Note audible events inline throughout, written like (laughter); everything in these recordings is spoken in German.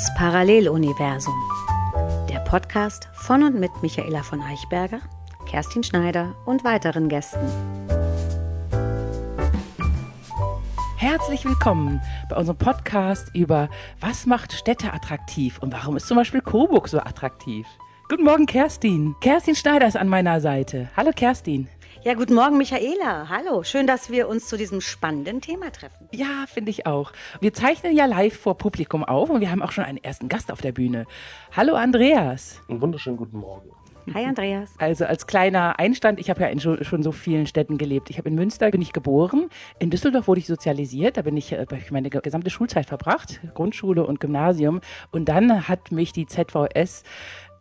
Das Paralleluniversum. Der Podcast von und mit Michaela von Eichberger, Kerstin Schneider und weiteren Gästen. Herzlich willkommen bei unserem Podcast über was macht Städte attraktiv und warum ist zum Beispiel Coburg so attraktiv. Guten Morgen, Kerstin. Kerstin Schneider ist an meiner Seite. Hallo, Kerstin. Ja, guten Morgen, Michaela. Hallo. Schön, dass wir uns zu diesem spannenden Thema treffen. Ja, finde ich auch. Wir zeichnen ja live vor Publikum auf und wir haben auch schon einen ersten Gast auf der Bühne. Hallo, Andreas. Einen wunderschönen guten Morgen. Hi Andreas. Also als kleiner Einstand, ich habe ja in schon, so vielen Städten gelebt. Ich habe in Münster bin ich geboren, in Düsseldorf wurde ich sozialisiert, da bin ich, äh, ich meine gesamte Schulzeit verbracht, Grundschule und Gymnasium und dann hat mich die ZVS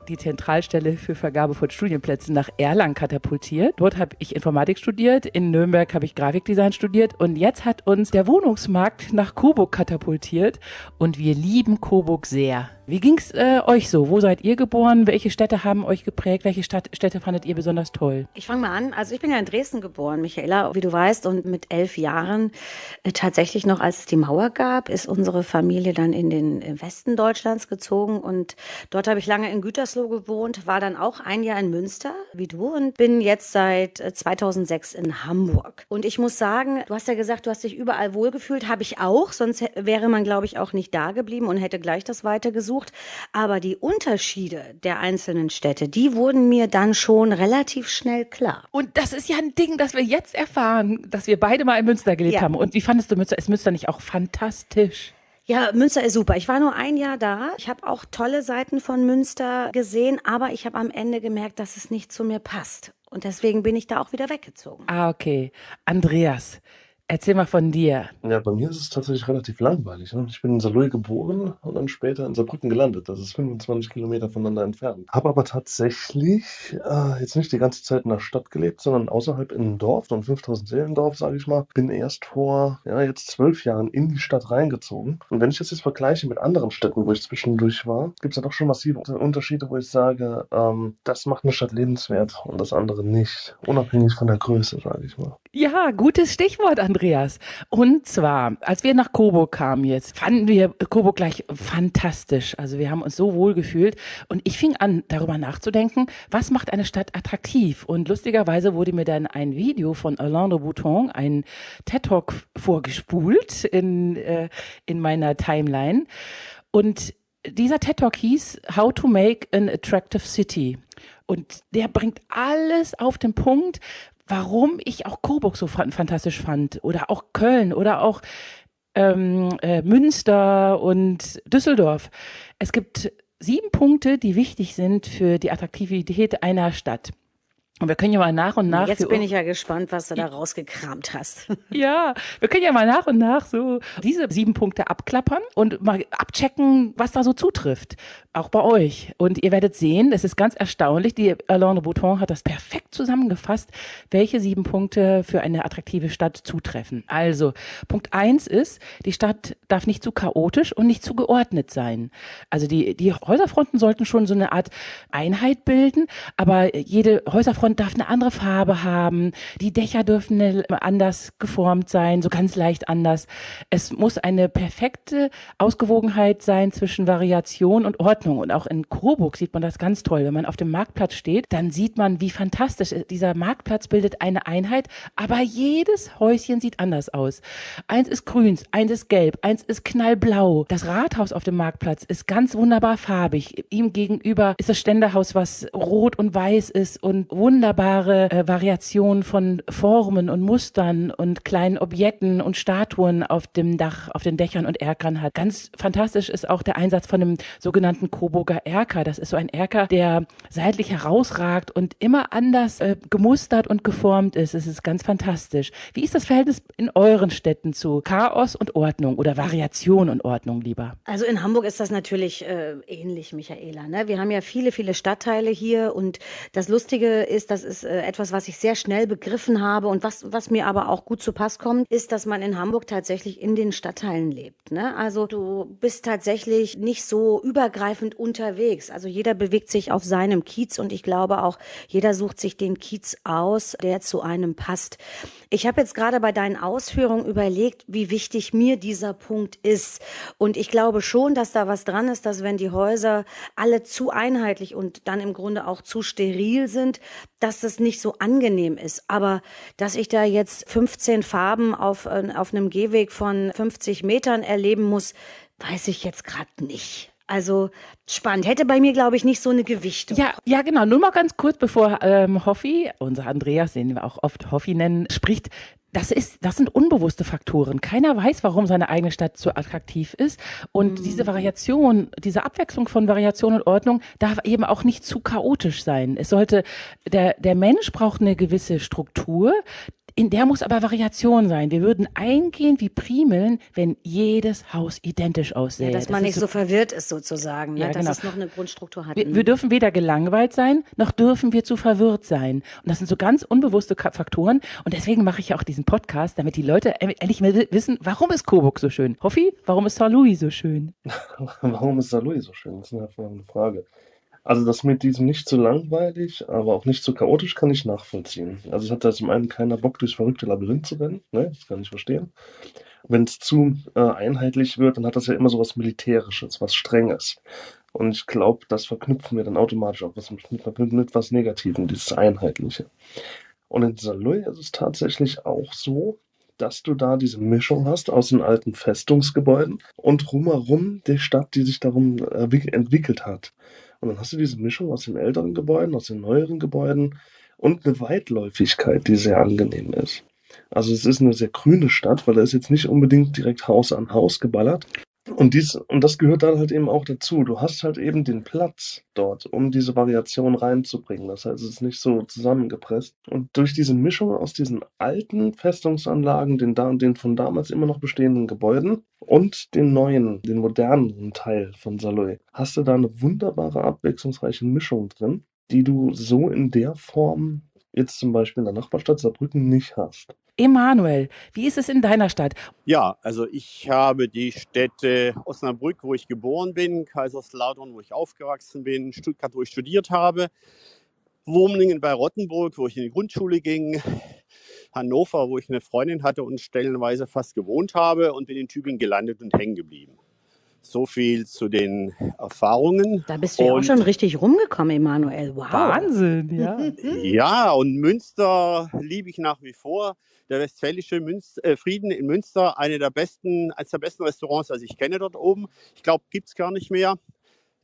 die Zentralstelle für Vergabe von Studienplätzen nach Erlangen katapultiert. Dort habe ich Informatik studiert, in Nürnberg habe ich Grafikdesign studiert und jetzt hat uns der Wohnungsmarkt nach Coburg katapultiert und wir lieben Coburg sehr. Wie ging's äh, euch so? Wo seid ihr geboren? Welche Städte haben euch geprägt? Welche Stadt, Städte fandet ihr besonders toll? Ich fange mal an. Also ich bin ja in Dresden geboren, Michaela, wie du weißt, und mit elf Jahren äh, tatsächlich noch, als es die Mauer gab, ist unsere Familie dann in den Westen Deutschlands gezogen und dort habe ich lange in Gütersloh gewohnt, war dann auch ein Jahr in Münster, wie du, und bin jetzt seit 2006 äh, in Hamburg. Und ich muss sagen, du hast ja gesagt, du hast dich überall wohlgefühlt, habe ich auch, sonst wäre man, glaube ich, auch nicht da geblieben und hätte gleich das weitergesucht gesucht. Aber die Unterschiede der einzelnen Städte, die wurden mir dann schon relativ schnell klar. Und das ist ja ein Ding, das wir jetzt erfahren, dass wir beide mal in Münster gelebt ja. haben. Und wie fandest du Münster? Ist Münster nicht auch fantastisch? Ja, Münster ist super. Ich war nur ein Jahr da. Ich habe auch tolle Seiten von Münster gesehen, aber ich habe am Ende gemerkt, dass es nicht zu mir passt. Und deswegen bin ich da auch wieder weggezogen. Ah, okay. Andreas, Erzähl mal von dir. Ja, bei mir ist es tatsächlich relativ langweilig. Ne? Ich bin in Saarlouis geboren und dann später in Saarbrücken gelandet. Das ist 25 Kilometer voneinander entfernt. Habe aber tatsächlich äh, jetzt nicht die ganze Zeit in der Stadt gelebt, sondern außerhalb in einem Dorf, so ein 5000 Seelendorf, sage ich mal. Bin erst vor, ja, jetzt zwölf Jahren in die Stadt reingezogen. Und wenn ich das jetzt vergleiche mit anderen Städten, wo ich zwischendurch war, gibt es ja doch schon massive Unterschiede, wo ich sage, ähm, das macht eine Stadt lebenswert und das andere nicht. Unabhängig von der Größe, sage ich mal. Ja, gutes Stichwort, Andreas. Und zwar, als wir nach Coburg kamen jetzt, fanden wir Coburg gleich fantastisch. Also wir haben uns so wohl gefühlt. Und ich fing an, darüber nachzudenken, was macht eine Stadt attraktiv? Und lustigerweise wurde mir dann ein Video von Alain de Bouton, ein TED-Talk vorgespult in, äh, in meiner Timeline. Und dieser TED-Talk hieß How to Make an Attractive City. Und der bringt alles auf den Punkt, warum ich auch Coburg so fantastisch fand oder auch Köln oder auch ähm, äh, Münster und Düsseldorf. Es gibt sieben Punkte, die wichtig sind für die Attraktivität einer Stadt. Und wir können ja mal nach und nach. Jetzt bin ich ja gespannt, was du da rausgekramt hast. (laughs) Ja, wir können ja mal nach und nach so diese sieben Punkte abklappern und mal abchecken, was da so zutrifft. Auch bei euch. Und ihr werdet sehen, es ist ganz erstaunlich. Die Alain de Bouton hat das perfekt zusammengefasst, welche sieben Punkte für eine attraktive Stadt zutreffen. Also, Punkt eins ist, die Stadt darf nicht zu chaotisch und nicht zu geordnet sein. Also die, die Häuserfronten sollten schon so eine Art Einheit bilden, aber jede Häuserfront Hintergrund darf eine andere Farbe haben. Die Dächer dürfen anders geformt sein, so ganz leicht anders. Es muss eine perfekte Ausgewogenheit sein zwischen Variation und Ordnung. Und auch in Coburg sieht man das ganz toll. Wenn man auf dem Marktplatz steht, dann sieht man, wie fantastisch dieser Marktplatz bildet eine Einheit, aber jedes Häuschen sieht anders aus. Eins ist grün, eins ist gelb, eins ist knallblau. Das Rathaus auf dem Marktplatz ist ganz wunderbar farbig. Ihm gegenüber ist das Ständerhaus, was rot und weiß ist und wunderbar wunderbare äh, Variation von Formen und Mustern und kleinen Objekten und Statuen auf dem Dach, auf den Dächern und Erkern hat. Ganz fantastisch ist auch der Einsatz von dem sogenannten Coburger Erker. Das ist so ein Erker, der seitlich herausragt und immer anders äh, gemustert und geformt ist. Es ist ganz fantastisch. Wie ist das Verhältnis in euren Städten zu Chaos und Ordnung oder Variation und Ordnung lieber? Also in Hamburg ist das natürlich äh, ähnlich, Michaela. Ne? Wir haben ja viele, viele Stadtteile hier und das Lustige ist, das ist äh, etwas, was ich sehr schnell begriffen habe und was, was mir aber auch gut zu Pass kommt, ist, dass man in Hamburg tatsächlich in den Stadtteilen lebt. Ne? Also du bist tatsächlich nicht so übergreifend unterwegs. Also jeder bewegt sich auf seinem Kiez und ich glaube auch, jeder sucht sich den Kiez aus, der zu einem passt. Ich habe jetzt gerade bei deinen Ausführungen überlegt, wie wichtig mir dieser Punkt ist. Und ich glaube schon, dass da was dran ist, dass wenn die Häuser alle zu einheitlich und dann im Grunde auch zu steril sind, dass das nicht so angenehm ist. Aber dass ich da jetzt 15 Farben auf, äh, auf einem Gehweg von 50 Metern erleben muss, weiß ich jetzt gerade nicht. Also spannend. Hätte bei mir, glaube ich, nicht so eine Gewichtung. Ja, ja, genau. Nur mal ganz kurz, bevor ähm, Hoffi, unser Andreas, den wir auch oft Hoffi nennen, spricht. Das ist, das sind unbewusste Faktoren. Keiner weiß, warum seine eigene Stadt so attraktiv ist. Und mhm. diese Variation, diese Abwechslung von Variation und Ordnung darf eben auch nicht zu chaotisch sein. Es sollte, der, der Mensch braucht eine gewisse Struktur, in der muss aber Variation sein. Wir würden eingehen wie Primeln, wenn jedes Haus identisch aussähe. Ja, dass man das nicht so, so, verwirrt ist sozusagen, ne? ja, dass genau. es noch eine Grundstruktur hat. Wir, wir, dürfen weder gelangweilt sein, noch dürfen wir zu verwirrt sein. Und das sind so ganz unbewusste Faktoren. Und deswegen mache ich ja auch diesen Podcast, damit die Leute endlich mal wissen, warum ist Coburg so schön? Hoffi, warum ist Saint Louis so schön? (laughs) warum ist Saint Louis so schön? Das ist eine Frage. Also das mit diesem nicht zu langweilig, aber auch nicht zu chaotisch kann ich nachvollziehen. Also es hat da zum einen keiner Bock, durchs verrückte Labyrinth zu rennen, ne? das kann ich verstehen. Wenn es zu äh, einheitlich wird, dann hat das ja immer so was Militärisches, was Strenges. Und ich glaube, das verknüpfen wir dann automatisch auch was mit, mit, mit was Negativem, dieses Einheitliche. Und in Saloy ist es tatsächlich auch so, dass du da diese Mischung hast aus den alten Festungsgebäuden und drumherum die Stadt, die sich darum entwickelt hat. Und dann hast du diese Mischung aus den älteren Gebäuden, aus den neueren Gebäuden und eine Weitläufigkeit, die sehr angenehm ist. Also es ist eine sehr grüne Stadt, weil da ist jetzt nicht unbedingt direkt Haus an Haus geballert, und, dies, und das gehört dann halt eben auch dazu. Du hast halt eben den Platz dort, um diese Variation reinzubringen. Das heißt, es ist nicht so zusammengepresst. Und durch diese Mischung aus diesen alten Festungsanlagen, den, den von damals immer noch bestehenden Gebäuden und den neuen, den modernen Teil von Saloy, hast du da eine wunderbare, abwechslungsreiche Mischung drin, die du so in der Form jetzt zum Beispiel in der Nachbarstadt Saarbrücken nicht hast. Emanuel, wie ist es in deiner Stadt? Ja, also ich habe die Städte Osnabrück, wo ich geboren bin, Kaiserslautern, wo ich aufgewachsen bin, Stuttgart, wo ich studiert habe, Wurmlingen bei Rottenburg, wo ich in die Grundschule ging, Hannover, wo ich eine Freundin hatte und stellenweise fast gewohnt habe und bin in Tübingen gelandet und hängen geblieben. So viel zu den Erfahrungen. Da bist du ja auch schon richtig rumgekommen, Emanuel. Wow. Wahnsinn, ja. (laughs) ja, und Münster liebe ich nach wie vor. Der Westfälische Münster, äh, Frieden in Münster, eine der besten, eines der besten Restaurants, das ich kenne dort oben. Ich glaube, gibt es gar nicht mehr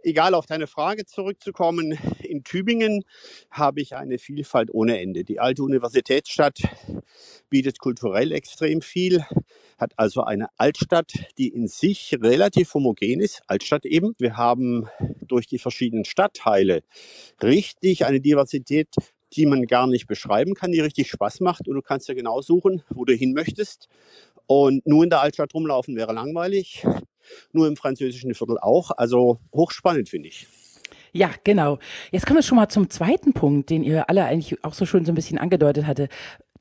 egal, auf deine Frage zurückzukommen, in Tübingen habe ich eine Vielfalt ohne Ende. Die alte Universitätsstadt bietet kulturell extrem viel, hat also eine Altstadt, die in sich relativ homogen ist, Altstadt eben. Wir haben durch die verschiedenen Stadtteile richtig eine Diversität die man gar nicht beschreiben kann, die richtig Spaß macht. Und du kannst ja genau suchen, wo du hin möchtest. Und nur in der Altstadt rumlaufen wäre langweilig nur im französischen Viertel auch. Also hochspannend finde ich. Ja, genau. Jetzt kommen wir schon mal zum zweiten Punkt, den ihr alle eigentlich auch so schön so ein bisschen angedeutet hatte.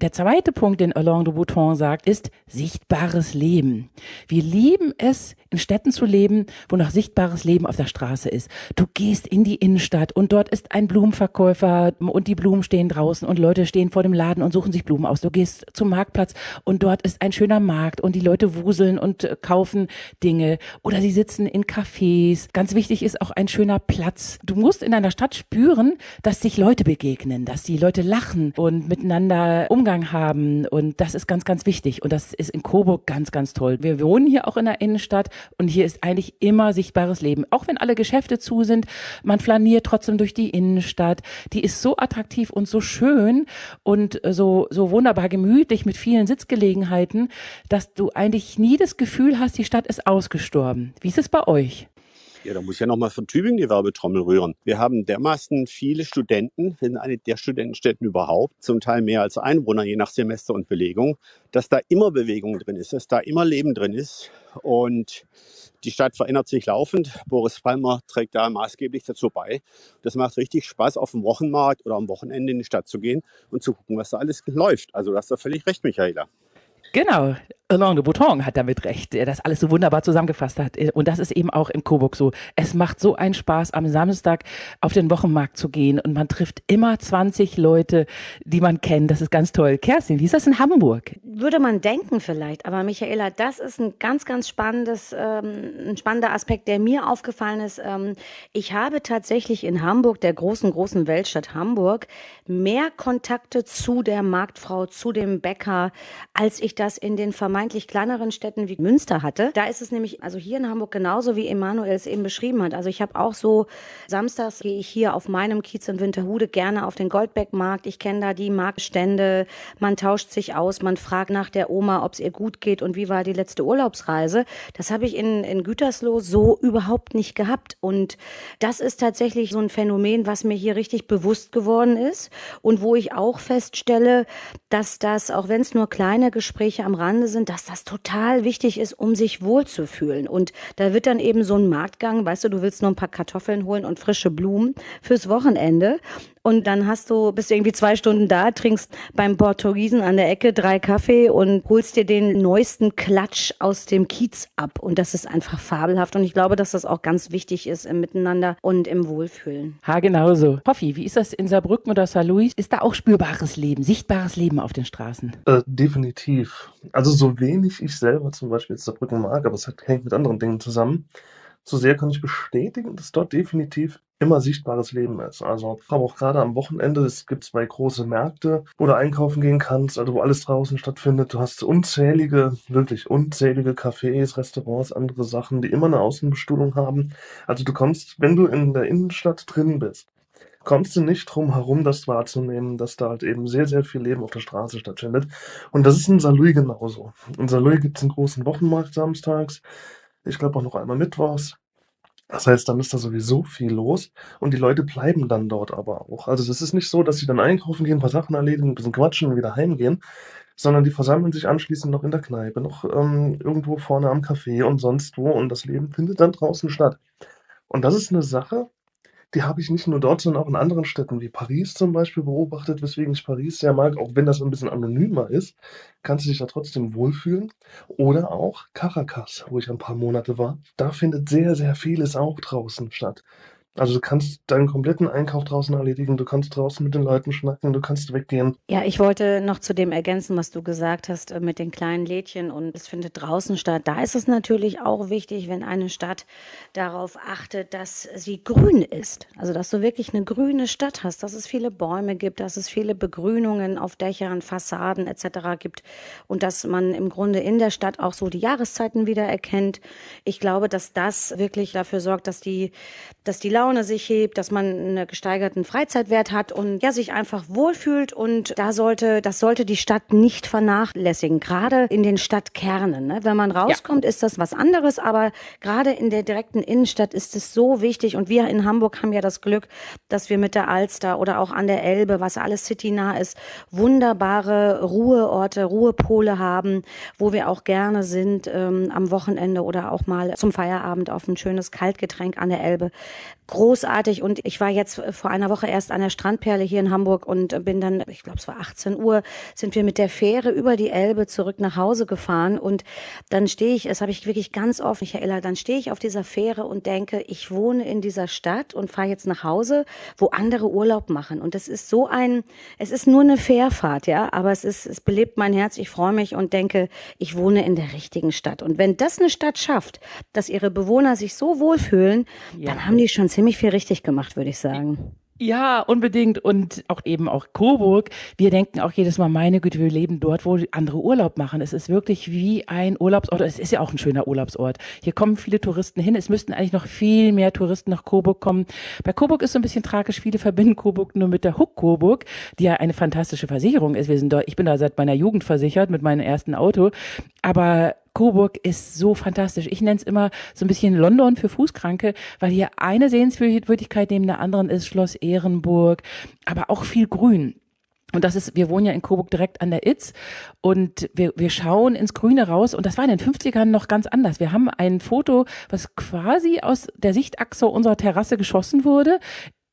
Der zweite Punkt, den Alain de Bouton sagt, ist sichtbares Leben. Wir lieben es, in Städten zu leben, wo noch sichtbares Leben auf der Straße ist. Du gehst in die Innenstadt und dort ist ein Blumenverkäufer und die Blumen stehen draußen und Leute stehen vor dem Laden und suchen sich Blumen aus. Du gehst zum Marktplatz und dort ist ein schöner Markt und die Leute wuseln und äh, kaufen Dinge oder sie sitzen in Cafés. Ganz wichtig ist auch ein schöner Platz. Du musst in einer Stadt spüren, dass sich Leute begegnen, dass die Leute lachen und miteinander umgehen Umgang haben und das ist ganz, ganz wichtig und das ist in Coburg ganz, ganz toll. Wir wohnen hier auch in der Innenstadt und hier ist eigentlich immer sichtbares Leben. Auch wenn alle Geschäfte zu sind, man flaniert trotzdem durch die Innenstadt. Die ist so attraktiv und so schön und so, so wunderbar gemütlich mit vielen Sitzgelegenheiten, dass du eigentlich nie das Gefühl hast, die Stadt ist ausgestorben. Wie ist es bei euch? Ja, da muss ich ja nochmal von Tübingen die Werbetrommel rühren. Wir haben dermaßen viele Studenten, sind eine der Studentenstädten überhaupt, zum Teil mehr als Einwohner, je nach Semester und Belegung, dass da immer Bewegung drin ist, dass da immer Leben drin ist. Und die Stadt verändert sich laufend. Boris Palmer trägt da maßgeblich dazu bei. Das macht richtig Spaß, auf dem Wochenmarkt oder am Wochenende in die Stadt zu gehen und zu gucken, was da alles läuft. Also du hast da völlig recht, Michaela. Genau, Alain de Bouton hat damit recht, der das alles so wunderbar zusammengefasst hat. Und das ist eben auch in Coburg so. Es macht so einen Spaß, am Samstag auf den Wochenmarkt zu gehen und man trifft immer 20 Leute, die man kennt. Das ist ganz toll. Kerstin, wie ist das in Hamburg? Würde man denken vielleicht, aber Michaela, das ist ein ganz, ganz spannendes, ähm, ein spannender Aspekt, der mir aufgefallen ist. Ähm, ich habe tatsächlich in Hamburg, der großen, großen Weltstadt Hamburg, mehr Kontakte zu der Marktfrau, zu dem Bäcker, als ich das in den Verm vermeintlich kleineren Städten wie Münster hatte. Da ist es nämlich, also hier in Hamburg genauso wie Emanuel es eben beschrieben hat. Also ich habe auch so, samstags gehe ich hier auf meinem Kiez in Winterhude gerne auf den Goldbeckmarkt. Ich kenne da die Marktstände. Man tauscht sich aus, man fragt nach der Oma, ob es ihr gut geht und wie war die letzte Urlaubsreise. Das habe ich in, in Gütersloh so überhaupt nicht gehabt. Und das ist tatsächlich so ein Phänomen, was mir hier richtig bewusst geworden ist und wo ich auch feststelle, dass das, auch wenn es nur kleine Gespräche am Rande sind, dass das total wichtig ist, um sich wohlzufühlen. Und da wird dann eben so ein Marktgang, weißt du, du willst nur ein paar Kartoffeln holen und frische Blumen fürs Wochenende. Und dann hast du, bist du irgendwie zwei Stunden da, trinkst beim Portugiesen an der Ecke drei Kaffee und holst dir den neuesten Klatsch aus dem Kiez ab. Und das ist einfach fabelhaft. Und ich glaube, dass das auch ganz wichtig ist im Miteinander und im Wohlfühlen. Ha, genauso. Hoffi, wie ist das in Saarbrücken oder Saarlouis? Ist da auch spürbares Leben, sichtbares Leben auf den Straßen? Äh, definitiv. Also so wenig ich selber zum Beispiel jetzt Saarbrücken mag, aber es hängt mit anderen Dingen zusammen. So sehr kann ich bestätigen, dass dort definitiv immer sichtbares Leben ist. Also aber auch gerade am Wochenende, es gibt zwei große Märkte, wo du einkaufen gehen kannst, also wo alles draußen stattfindet. Du hast unzählige, wirklich unzählige Cafés, Restaurants, andere Sachen, die immer eine Außenbestuhlung haben. Also du kommst, wenn du in der Innenstadt drin bist, kommst du nicht drum herum, das wahrzunehmen, dass da halt eben sehr, sehr viel Leben auf der Straße stattfindet. Und das ist in Saarlouis genauso. In Saarlouis gibt es einen großen Wochenmarkt samstags. Ich glaube auch noch einmal mittwochs. Das heißt, dann ist da sowieso viel los und die Leute bleiben dann dort aber auch. Also das ist nicht so, dass sie dann einkaufen gehen, ein paar Sachen erledigen, ein bisschen quatschen und wieder heimgehen, sondern die versammeln sich anschließend noch in der Kneipe, noch ähm, irgendwo vorne am Café und sonst wo und das Leben findet dann draußen statt. Und das ist eine Sache, die habe ich nicht nur dort, sondern auch in anderen Städten wie Paris zum Beispiel beobachtet, weswegen ich Paris sehr mag, auch wenn das ein bisschen anonymer ist, kannst du dich da trotzdem wohlfühlen. Oder auch Caracas, wo ich ein paar Monate war. Da findet sehr, sehr vieles auch draußen statt. Also du kannst deinen kompletten Einkauf draußen erledigen, du kannst draußen mit den Leuten schnacken, du kannst weggehen. Ja, ich wollte noch zu dem ergänzen, was du gesagt hast äh, mit den kleinen Lädchen und es findet draußen statt. Da ist es natürlich auch wichtig, wenn eine Stadt darauf achtet, dass sie grün ist. Also dass du wirklich eine grüne Stadt hast, dass es viele Bäume gibt, dass es viele Begrünungen auf Dächern, Fassaden etc. gibt und dass man im Grunde in der Stadt auch so die Jahreszeiten wieder erkennt. Ich glaube, dass das wirklich dafür sorgt, dass die, dass die sich hebt, dass man einen gesteigerten Freizeitwert hat und ja, sich einfach wohlfühlt. Und da sollte, das sollte die Stadt nicht vernachlässigen, gerade in den Stadtkernen. Ne? Wenn man rauskommt, ja. ist das was anderes, aber gerade in der direkten Innenstadt ist es so wichtig. Und wir in Hamburg haben ja das Glück, dass wir mit der Alster oder auch an der Elbe, was alles citynah ist, wunderbare Ruheorte, Ruhepole haben, wo wir auch gerne sind ähm, am Wochenende oder auch mal zum Feierabend auf ein schönes Kaltgetränk an der Elbe großartig. Und ich war jetzt vor einer Woche erst an der Strandperle hier in Hamburg und bin dann, ich glaube es war 18 Uhr, sind wir mit der Fähre über die Elbe zurück nach Hause gefahren. Und dann stehe ich, das habe ich wirklich ganz oft, Michaela, dann stehe ich auf dieser Fähre und denke, ich wohne in dieser Stadt und fahre jetzt nach Hause, wo andere Urlaub machen. Und es ist so ein, es ist nur eine Fährfahrt, ja, aber es ist, es belebt mein Herz, ich freue mich und denke, ich wohne in der richtigen Stadt. Und wenn das eine Stadt schafft, dass ihre Bewohner sich so wohlfühlen, ja. dann haben die schon ziemlich viel richtig gemacht, würde ich sagen. Ja, unbedingt. Und auch eben auch Coburg. Wir denken auch jedes Mal, meine Güte, wir leben dort, wo andere Urlaub machen. Es ist wirklich wie ein Urlaubsort. Es ist ja auch ein schöner Urlaubsort. Hier kommen viele Touristen hin. Es müssten eigentlich noch viel mehr Touristen nach Coburg kommen. Bei Coburg ist so ein bisschen tragisch. Viele verbinden Coburg nur mit der Huck Coburg, die ja eine fantastische Versicherung ist. Wir sind dort, ich bin da seit meiner Jugend versichert mit meinem ersten Auto. Aber Coburg ist so fantastisch. Ich nenne es immer so ein bisschen London für Fußkranke, weil hier eine Sehenswürdigkeit neben der anderen ist Schloss Ehrenburg, aber auch viel Grün. Und das ist, wir wohnen ja in Coburg direkt an der Itz und wir, wir schauen ins Grüne raus und das war in den 50ern noch ganz anders. Wir haben ein Foto, was quasi aus der Sichtachse unserer Terrasse geschossen wurde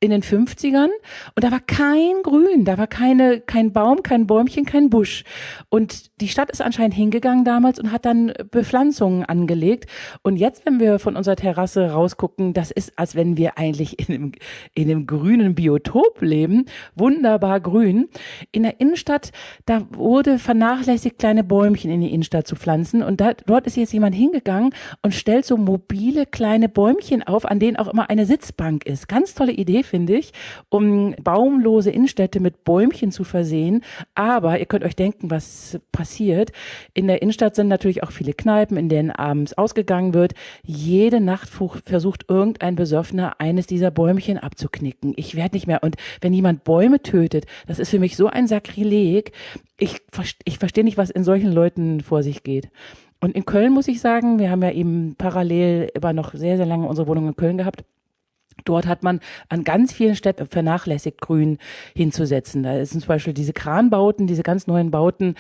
in den 50ern und da war kein Grün, da war keine, kein Baum, kein Bäumchen, kein Busch. Und die Stadt ist anscheinend hingegangen damals und hat dann Bepflanzungen angelegt. Und jetzt, wenn wir von unserer Terrasse rausgucken, das ist, als wenn wir eigentlich in einem, in einem grünen Biotop leben. Wunderbar grün. In der Innenstadt, da wurde vernachlässigt, kleine Bäumchen in die Innenstadt zu pflanzen. Und da, dort ist jetzt jemand hingegangen und stellt so mobile kleine Bäumchen auf, an denen auch immer eine Sitzbank ist. Ganz tolle Idee finde ich, um baumlose Innenstädte mit Bäumchen zu versehen. Aber ihr könnt euch denken, was passiert. In der Innenstadt sind natürlich auch viele Kneipen, in denen abends ausgegangen wird. Jede Nacht versucht irgendein Besoffener eines dieser Bäumchen abzuknicken. Ich werde nicht mehr. Und wenn jemand Bäume tötet, das ist für mich so ein Sakrileg. Ich, ich verstehe nicht, was in solchen Leuten vor sich geht. Und in Köln muss ich sagen, wir haben ja eben parallel immer noch sehr, sehr lange unsere Wohnung in Köln gehabt. Dort hat man an ganz vielen Städten vernachlässigt, Grün hinzusetzen. Da sind zum Beispiel diese Kranbauten, diese ganz neuen Bauten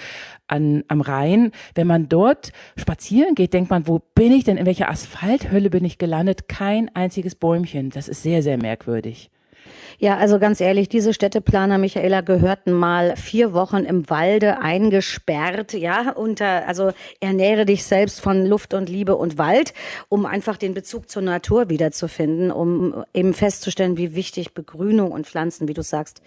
an, am Rhein. Wenn man dort spazieren geht, denkt man, wo bin ich denn, in welcher Asphalthölle bin ich gelandet? Kein einziges Bäumchen. Das ist sehr, sehr merkwürdig. Ja, also ganz ehrlich, diese Städteplaner, Michaela, gehörten mal vier Wochen im Walde eingesperrt, ja, unter, also ernähre dich selbst von Luft und Liebe und Wald, um einfach den Bezug zur Natur wiederzufinden, um eben festzustellen, wie wichtig Begrünung und Pflanzen, wie du sagst,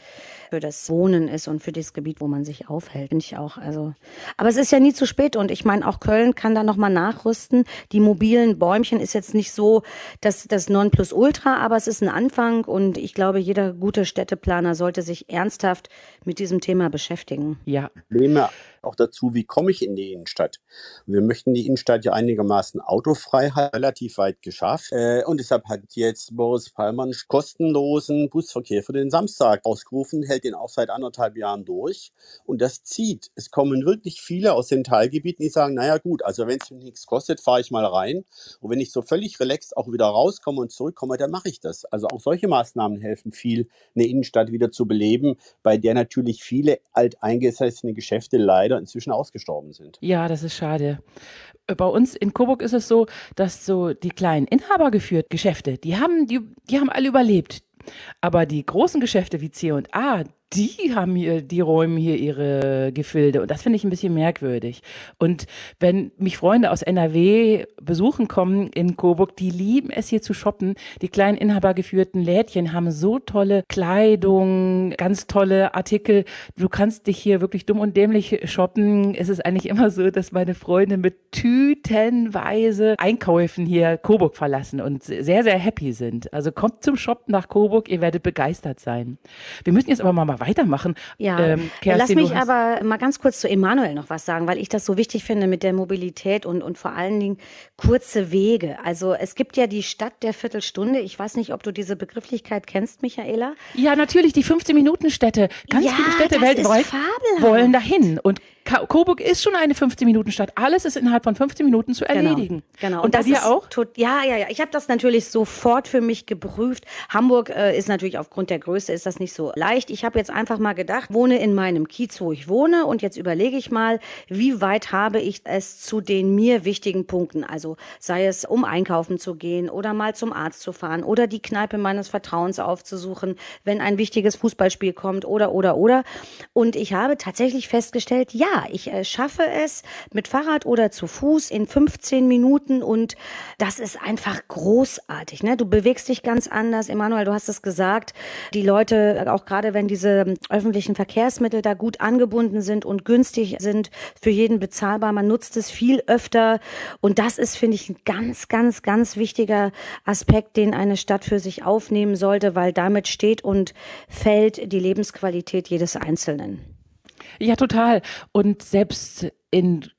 für das Wohnen ist und für das Gebiet, wo man sich aufhält. Finde ich auch. Also, aber es ist ja nie zu spät und ich meine, auch Köln kann da nochmal nachrüsten. Die mobilen Bäumchen ist jetzt nicht so das, das Nonplusultra, aber es ist ein Anfang und ich glaube, jeder gute Städteplaner sollte sich ernsthaft mit diesem Thema beschäftigen. Ja. Probleme auch dazu, wie komme ich in die Innenstadt. Wir möchten die Innenstadt ja einigermaßen autofrei haben, relativ weit geschafft. Äh, und deshalb hat jetzt Boris Palmer einen kostenlosen Busverkehr für den Samstag ausgerufen, hält den auch seit anderthalb Jahren durch. Und das zieht. Es kommen wirklich viele aus den Teilgebieten, die sagen, naja gut, also wenn es mir nichts kostet, fahre ich mal rein. Und wenn ich so völlig relaxed auch wieder rauskomme und zurückkomme, dann mache ich das. Also auch solche Maßnahmen helfen viel, eine Innenstadt wieder zu beleben, bei der natürlich viele alteingesessene Geschäfte leider leider inzwischen ausgestorben sind. Ja, das ist schade. Bei uns in Coburg ist es so, dass so die kleinen inhabergeführten Geschäfte, die haben, die, die haben alle überlebt. Aber die großen Geschäfte wie C&A, die haben hier, die räumen hier ihre Gefilde. Und das finde ich ein bisschen merkwürdig. Und wenn mich Freunde aus NRW besuchen kommen in Coburg, die lieben es hier zu shoppen. Die kleinen inhabergeführten Lädchen haben so tolle Kleidung, ganz tolle Artikel. Du kannst dich hier wirklich dumm und dämlich shoppen. Es ist eigentlich immer so, dass meine Freunde mit tütenweise Einkäufen hier Coburg verlassen und sehr, sehr happy sind. Also kommt zum Shoppen nach Coburg, ihr werdet begeistert sein. Wir müssen jetzt aber mal weitermachen. Ja, ähm, Kerstin, lass mich aber mal ganz kurz zu Emanuel noch was sagen, weil ich das so wichtig finde mit der Mobilität und, und vor allen Dingen kurze Wege. Also es gibt ja die Stadt der Viertelstunde. Ich weiß nicht, ob du diese Begrifflichkeit kennst, Michaela. Ja, natürlich, die 15-Minuten-Städte. Ganz ja, viele Städte weltweit wollen dahin. Und Coburg ist schon eine 15-Minuten-Stadt. Alles ist innerhalb von 15 Minuten zu genau, erledigen. Genau. genau. Und, und das dir auch? Tot, ja, ja, ja. Ich habe das natürlich sofort für mich geprüft. Hamburg äh, ist natürlich aufgrund der Größe ist das nicht so leicht. Ich habe jetzt einfach mal gedacht, wohne in meinem Kiez, wo ich wohne und jetzt überlege ich mal, wie weit habe ich es zu den mir wichtigen Punkten, also sei es um einkaufen zu gehen oder mal zum Arzt zu fahren oder die Kneipe meines Vertrauens aufzusuchen, wenn ein wichtiges Fußballspiel kommt oder oder oder und ich habe tatsächlich festgestellt, ja, ich äh, schaffe es mit Fahrrad oder zu Fuß in 15 Minuten und das ist einfach großartig. Ne? Du bewegst dich ganz anders. Emanuel, du hast es gesagt. Die Leute, auch gerade wenn diese öffentlichen Verkehrsmittel da gut angebunden sind und günstig sind, für jeden bezahlbar, man nutzt es viel öfter. Und das ist, finde ich, ein ganz, ganz, ganz wichtiger Aspekt, den eine Stadt für sich aufnehmen sollte, weil damit steht und fällt die Lebensqualität jedes Einzelnen. Ja, total. Und selbst in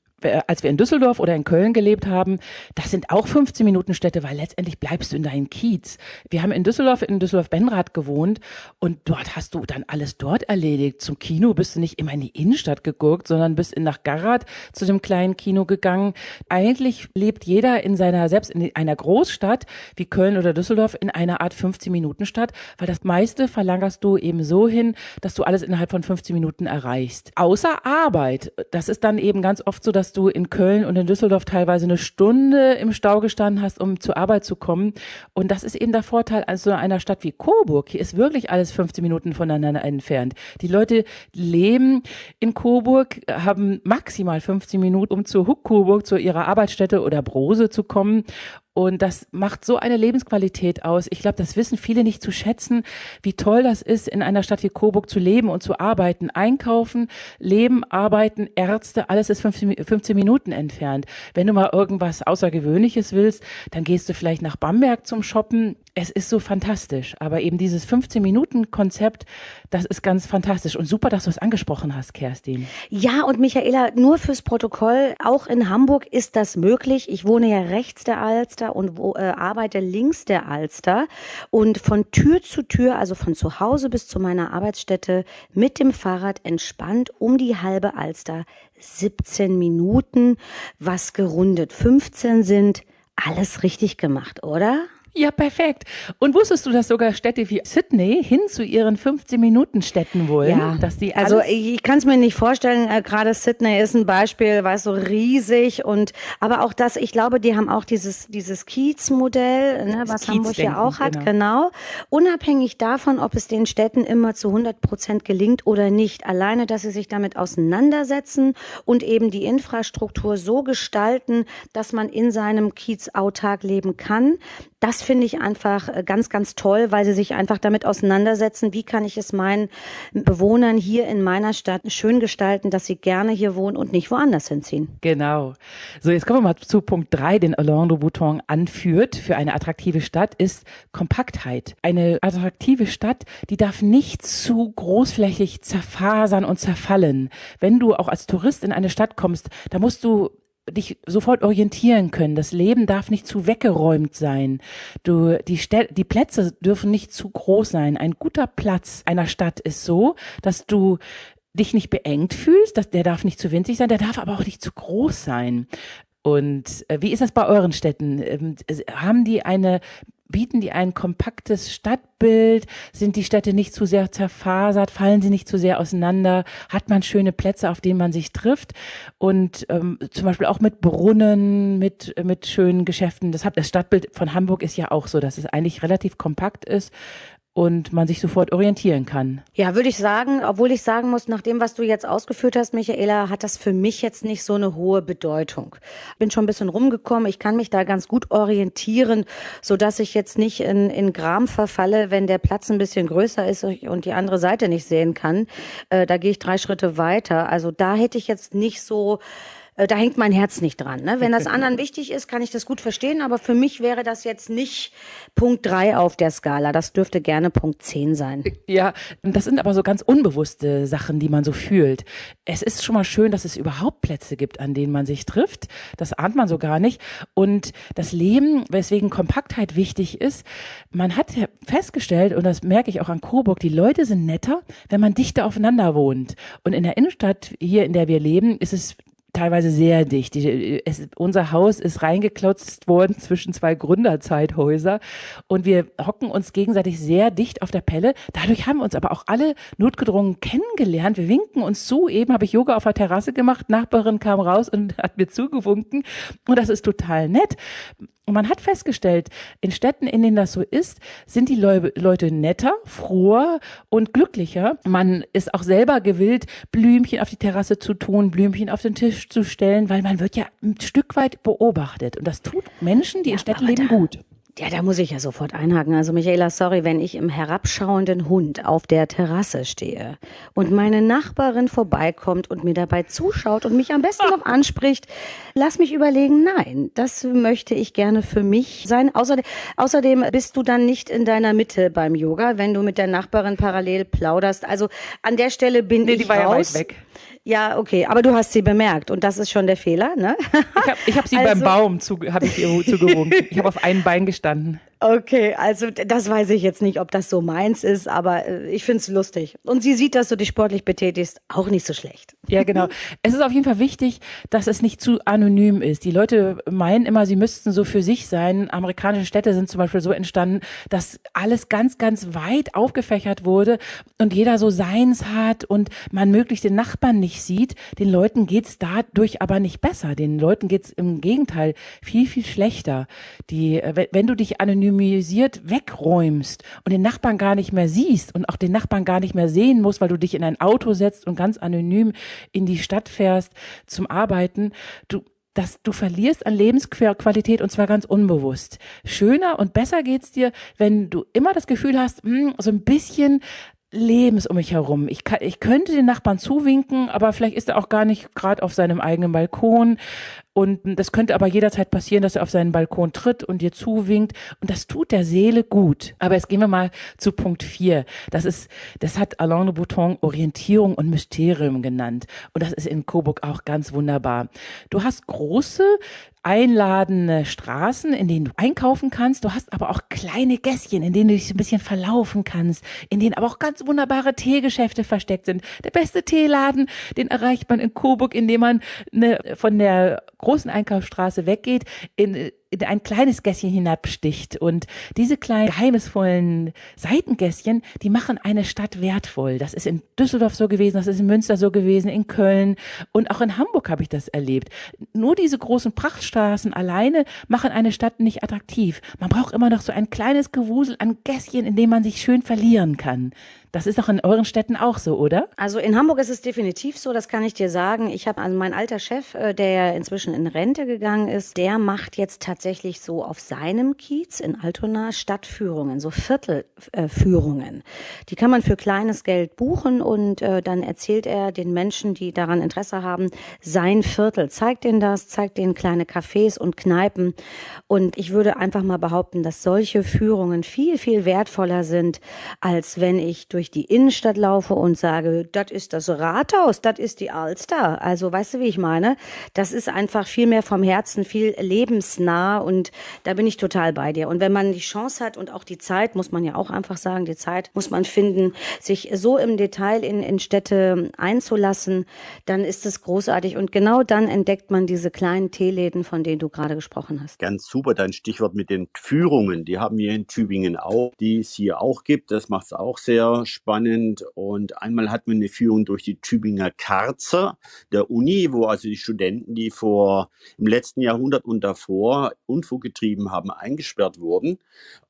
als wir in Düsseldorf oder in Köln gelebt haben, das sind auch 15 Minuten Städte, weil letztendlich bleibst du in deinem Kiez. Wir haben in Düsseldorf, in Düsseldorf-Benrath gewohnt und dort hast du dann alles dort erledigt. Zum Kino bist du nicht immer in die Innenstadt geguckt, sondern bist in nach Garrath zu dem kleinen Kino gegangen. Eigentlich lebt jeder in seiner, selbst in einer Großstadt wie Köln oder Düsseldorf, in einer Art 15 Minuten Stadt, weil das meiste verlangerst du eben so hin, dass du alles innerhalb von 15 Minuten erreichst. Außer Arbeit. Das ist dann eben ganz oft so, dass du in Köln und in Düsseldorf teilweise eine Stunde im Stau gestanden hast, um zur Arbeit zu kommen. Und das ist eben der Vorteil an so einer Stadt wie Coburg. Hier ist wirklich alles 15 Minuten voneinander entfernt. Die Leute leben in Coburg, haben maximal 15 Minuten, um zur Huck Coburg, zu ihrer Arbeitsstätte oder Brose zu kommen. Und das macht so eine Lebensqualität aus. Ich glaube, das wissen viele nicht zu schätzen, wie toll das ist, in einer Stadt wie Coburg zu leben und zu arbeiten. Einkaufen, leben, arbeiten, Ärzte, alles ist 15, 15 Minuten entfernt. Wenn du mal irgendwas Außergewöhnliches willst, dann gehst du vielleicht nach Bamberg zum Shoppen. Es ist so fantastisch. Aber eben dieses 15-Minuten-Konzept, das ist ganz fantastisch. Und super, dass du es angesprochen hast, Kerstin. Ja, und Michaela, nur fürs Protokoll, auch in Hamburg ist das möglich. Ich wohne ja rechts der Alster und wo, äh, arbeite links der Alster und von Tür zu Tür, also von zu Hause bis zu meiner Arbeitsstätte mit dem Fahrrad entspannt um die halbe Alster 17 Minuten, was gerundet 15 sind. Alles richtig gemacht, oder? Ja, perfekt. Und wusstest du, dass sogar Städte wie Sydney hin zu ihren 15-Minuten-Städten wollen? Ja, dass die also ich kann es mir nicht vorstellen, äh, gerade Sydney ist ein Beispiel, war so riesig und aber auch das, ich glaube, die haben auch dieses, dieses Kiez-Modell, ne, was Hamburg ja auch hat, genau. genau. Unabhängig davon, ob es den Städten immer zu 100 Prozent gelingt oder nicht. Alleine, dass sie sich damit auseinandersetzen und eben die Infrastruktur so gestalten, dass man in seinem Kiez autark leben kann. Das finde ich einfach äh, ganz, ganz toll, weil sie sich einfach damit auseinandersetzen, wie kann ich es meinen Bewohnern hier in meiner Stadt schön gestalten, dass sie gerne hier wohnen und nicht woanders hinziehen. Genau. So, jetzt kommen wir mal zu Punkt drei, den Alain de Bouton anführt für eine attraktive Stadt, ist Kompaktheit. Eine attraktive Stadt, die darf nicht zu großflächig zerfasern und zerfallen. Wenn du auch als Tourist in eine Stadt kommst, da musst du dich sofort orientieren können. Das Leben darf nicht zu weggeräumt sein. Du, die, Stel die Plätze dürfen nicht zu groß sein. Ein guter Platz einer Stadt ist so, dass du dich nicht beengt fühlst, dass der darf nicht zu winzig sein, der darf aber auch nicht zu groß sein. Und äh, wie ist das bei euren Städten? Ähm, haben die eine bieten die ein kompaktes Stadtbild? Sind die Städte nicht zu sehr zerfasert? Fallen sie nicht zu sehr auseinander? Hat man schöne Plätze, auf denen man sich trifft? Und ähm, zum Beispiel auch mit Brunnen, mit, mit schönen Geschäften. Das, hat, das Stadtbild von Hamburg ist ja auch so, dass es eigentlich relativ kompakt ist und man sich sofort orientieren kann. Ja, würde ich sagen, obwohl ich sagen muss, nach dem, was du jetzt ausgeführt hast, Michaela, hat das für mich jetzt nicht so eine hohe Bedeutung. Bin schon ein bisschen rumgekommen, ich kann mich da ganz gut orientieren, so dass ich jetzt nicht in, in Gram verfalle, wenn der Platz ein bisschen größer ist und die andere Seite nicht sehen kann. Äh, da gehe ich drei Schritte weiter. Also da hätte ich jetzt nicht so äh, da hängt mein Herz nicht dran. Ne? Wenn das (laughs) anderen wichtig ist, kann ich das gut verstehen, aber für mich wäre das jetzt nicht Punkt drei auf der Skala. Das dürfte gerne Punkt zehn sein. Ja, das sind aber so ganz unbewusste Sachen, die man so fühlt. Es ist schon mal schön, dass es überhaupt Plätze gibt, an denen man sich trifft. Das ahnt man so gar nicht. Und das Leben, weswegen Kompaktheit wichtig ist, man hat festgestellt, und das merke ich auch an Coburg, die Leute sind netter, wenn man dichter aufeinander wohnt. Und in der Innenstadt, hier in der wir leben, ist es teilweise sehr dicht. Es, unser Haus ist reingeklotzt worden zwischen zwei Gründerzeithäuser und wir hocken uns gegenseitig sehr dicht auf der Pelle. Dadurch haben wir uns aber auch alle notgedrungen kennengelernt. Wir winken uns zu. Eben habe ich Yoga auf der Terrasse gemacht. Nachbarin kam raus und (laughs) hat mir zugewunken. Und das ist total nett. Und man hat festgestellt, in Städten, in denen das so ist, sind die Leu Leute netter, froher und glücklicher. Man ist auch selber gewillt, Blümchen auf die Terrasse zu tun, Blümchen auf den Tisch zu stellen, weil man wird ja ein Stück weit beobachtet. Und das tut Menschen, die ja, in Städten leben, gut. Ja, da muss ich ja sofort einhaken. Also Michaela, sorry, wenn ich im herabschauenden Hund auf der Terrasse stehe und meine Nachbarin vorbeikommt und mir dabei zuschaut und mich am besten noch (laughs) anspricht, lass mich überlegen, nein, das möchte ich gerne für mich sein. Außerdem, außerdem bist du dann nicht in deiner Mitte beim Yoga, wenn du mit der Nachbarin parallel plauderst. Also an der Stelle bin nee, ich die war raus. Ja weit weg. Ja, okay, aber du hast sie bemerkt und das ist schon der Fehler, ne? Ich habe hab sie also, beim Baum zu, hab ich ihr zugewunken. Ich habe auf einem Bein gestanden. Okay, also das weiß ich jetzt nicht, ob das so meins ist, aber äh, ich finde es lustig. Und sie sieht, dass du dich sportlich betätigst, auch nicht so schlecht. Ja, genau. (laughs) Es ist auf jeden Fall wichtig, dass es nicht zu anonym ist. Die Leute meinen immer, sie müssten so für sich sein. Amerikanische Städte sind zum Beispiel so entstanden, dass alles ganz, ganz weit aufgefächert wurde und jeder so seins hat und man möglichst den Nachbarn nicht sieht. Den Leuten geht's dadurch aber nicht besser. Den Leuten geht's im Gegenteil viel, viel schlechter. Die, äh, wenn du dich anonym anonymisiert wegräumst und den Nachbarn gar nicht mehr siehst und auch den Nachbarn gar nicht mehr sehen musst, weil du dich in ein Auto setzt und ganz anonym in die Stadt fährst zum Arbeiten, du dass du verlierst an Lebensqualität und zwar ganz unbewusst. Schöner und besser geht's dir, wenn du immer das Gefühl hast, mh, hm, so ein bisschen Lebens um mich herum. Ich, kann, ich könnte den Nachbarn zuwinken, aber vielleicht ist er auch gar nicht gerade auf seinem eigenen Balkon. Und das könnte aber jederzeit passieren, dass er auf seinen Balkon tritt und dir zuwinkt. Und das tut der Seele gut. Aber jetzt gehen wir mal zu Punkt vier. Das ist, das hat Alain de Bouton Orientierung und Mysterium genannt. Und das ist in Coburg auch ganz wunderbar. Du hast große, einladende Straßen, in denen du einkaufen kannst. Du hast aber auch kleine Gässchen, in denen du dich ein bisschen verlaufen kannst, in denen aber auch ganz wunderbare Teegeschäfte versteckt sind. Der beste Teeladen, den erreicht man in Coburg, indem man eine, von der großen Einkaufsstraße weggeht, in in ein kleines Gässchen hinabsticht. Und diese kleinen geheimnisvollen Seitengässchen, die machen eine Stadt wertvoll. Das ist in Düsseldorf so gewesen, das ist in Münster so gewesen, in Köln und auch in Hamburg habe ich das erlebt. Nur diese großen Prachtstraßen alleine machen eine Stadt nicht attraktiv. Man braucht immer noch so ein kleines Gewusel an Gässchen, in dem man sich schön verlieren kann. Das ist doch in euren Städten auch so, oder? Also in Hamburg ist es definitiv so, das kann ich dir sagen. Ich habe also mein alter Chef, äh, der ja inzwischen in Rente gegangen ist, der macht jetzt tatsächlich so auf seinem Kiez in Altona Stadtführungen, so Viertelführungen. Die kann man für kleines Geld buchen und äh, dann erzählt er den Menschen, die daran Interesse haben, sein Viertel, zeigt ihnen das, zeigt ihnen kleine Cafés und Kneipen. Und ich würde einfach mal behaupten, dass solche Führungen viel, viel wertvoller sind, als wenn ich durch durch die Innenstadt laufe und sage, das ist das Rathaus, das ist die Alster. Also weißt du, wie ich meine? Das ist einfach viel mehr vom Herzen, viel lebensnah und da bin ich total bei dir. Und wenn man die Chance hat und auch die Zeit, muss man ja auch einfach sagen, die Zeit muss man finden, sich so im Detail in, in Städte einzulassen, dann ist es großartig. Und genau dann entdeckt man diese kleinen Teeläden, von denen du gerade gesprochen hast. Ganz super, dein Stichwort mit den Führungen. Die haben wir in Tübingen auch, die es hier auch gibt. Das macht es auch sehr spannend. Und einmal hatten wir eine Führung durch die Tübinger Karzer der Uni, wo also die Studenten, die vor im letzten Jahrhundert und davor Unfug getrieben haben, eingesperrt wurden.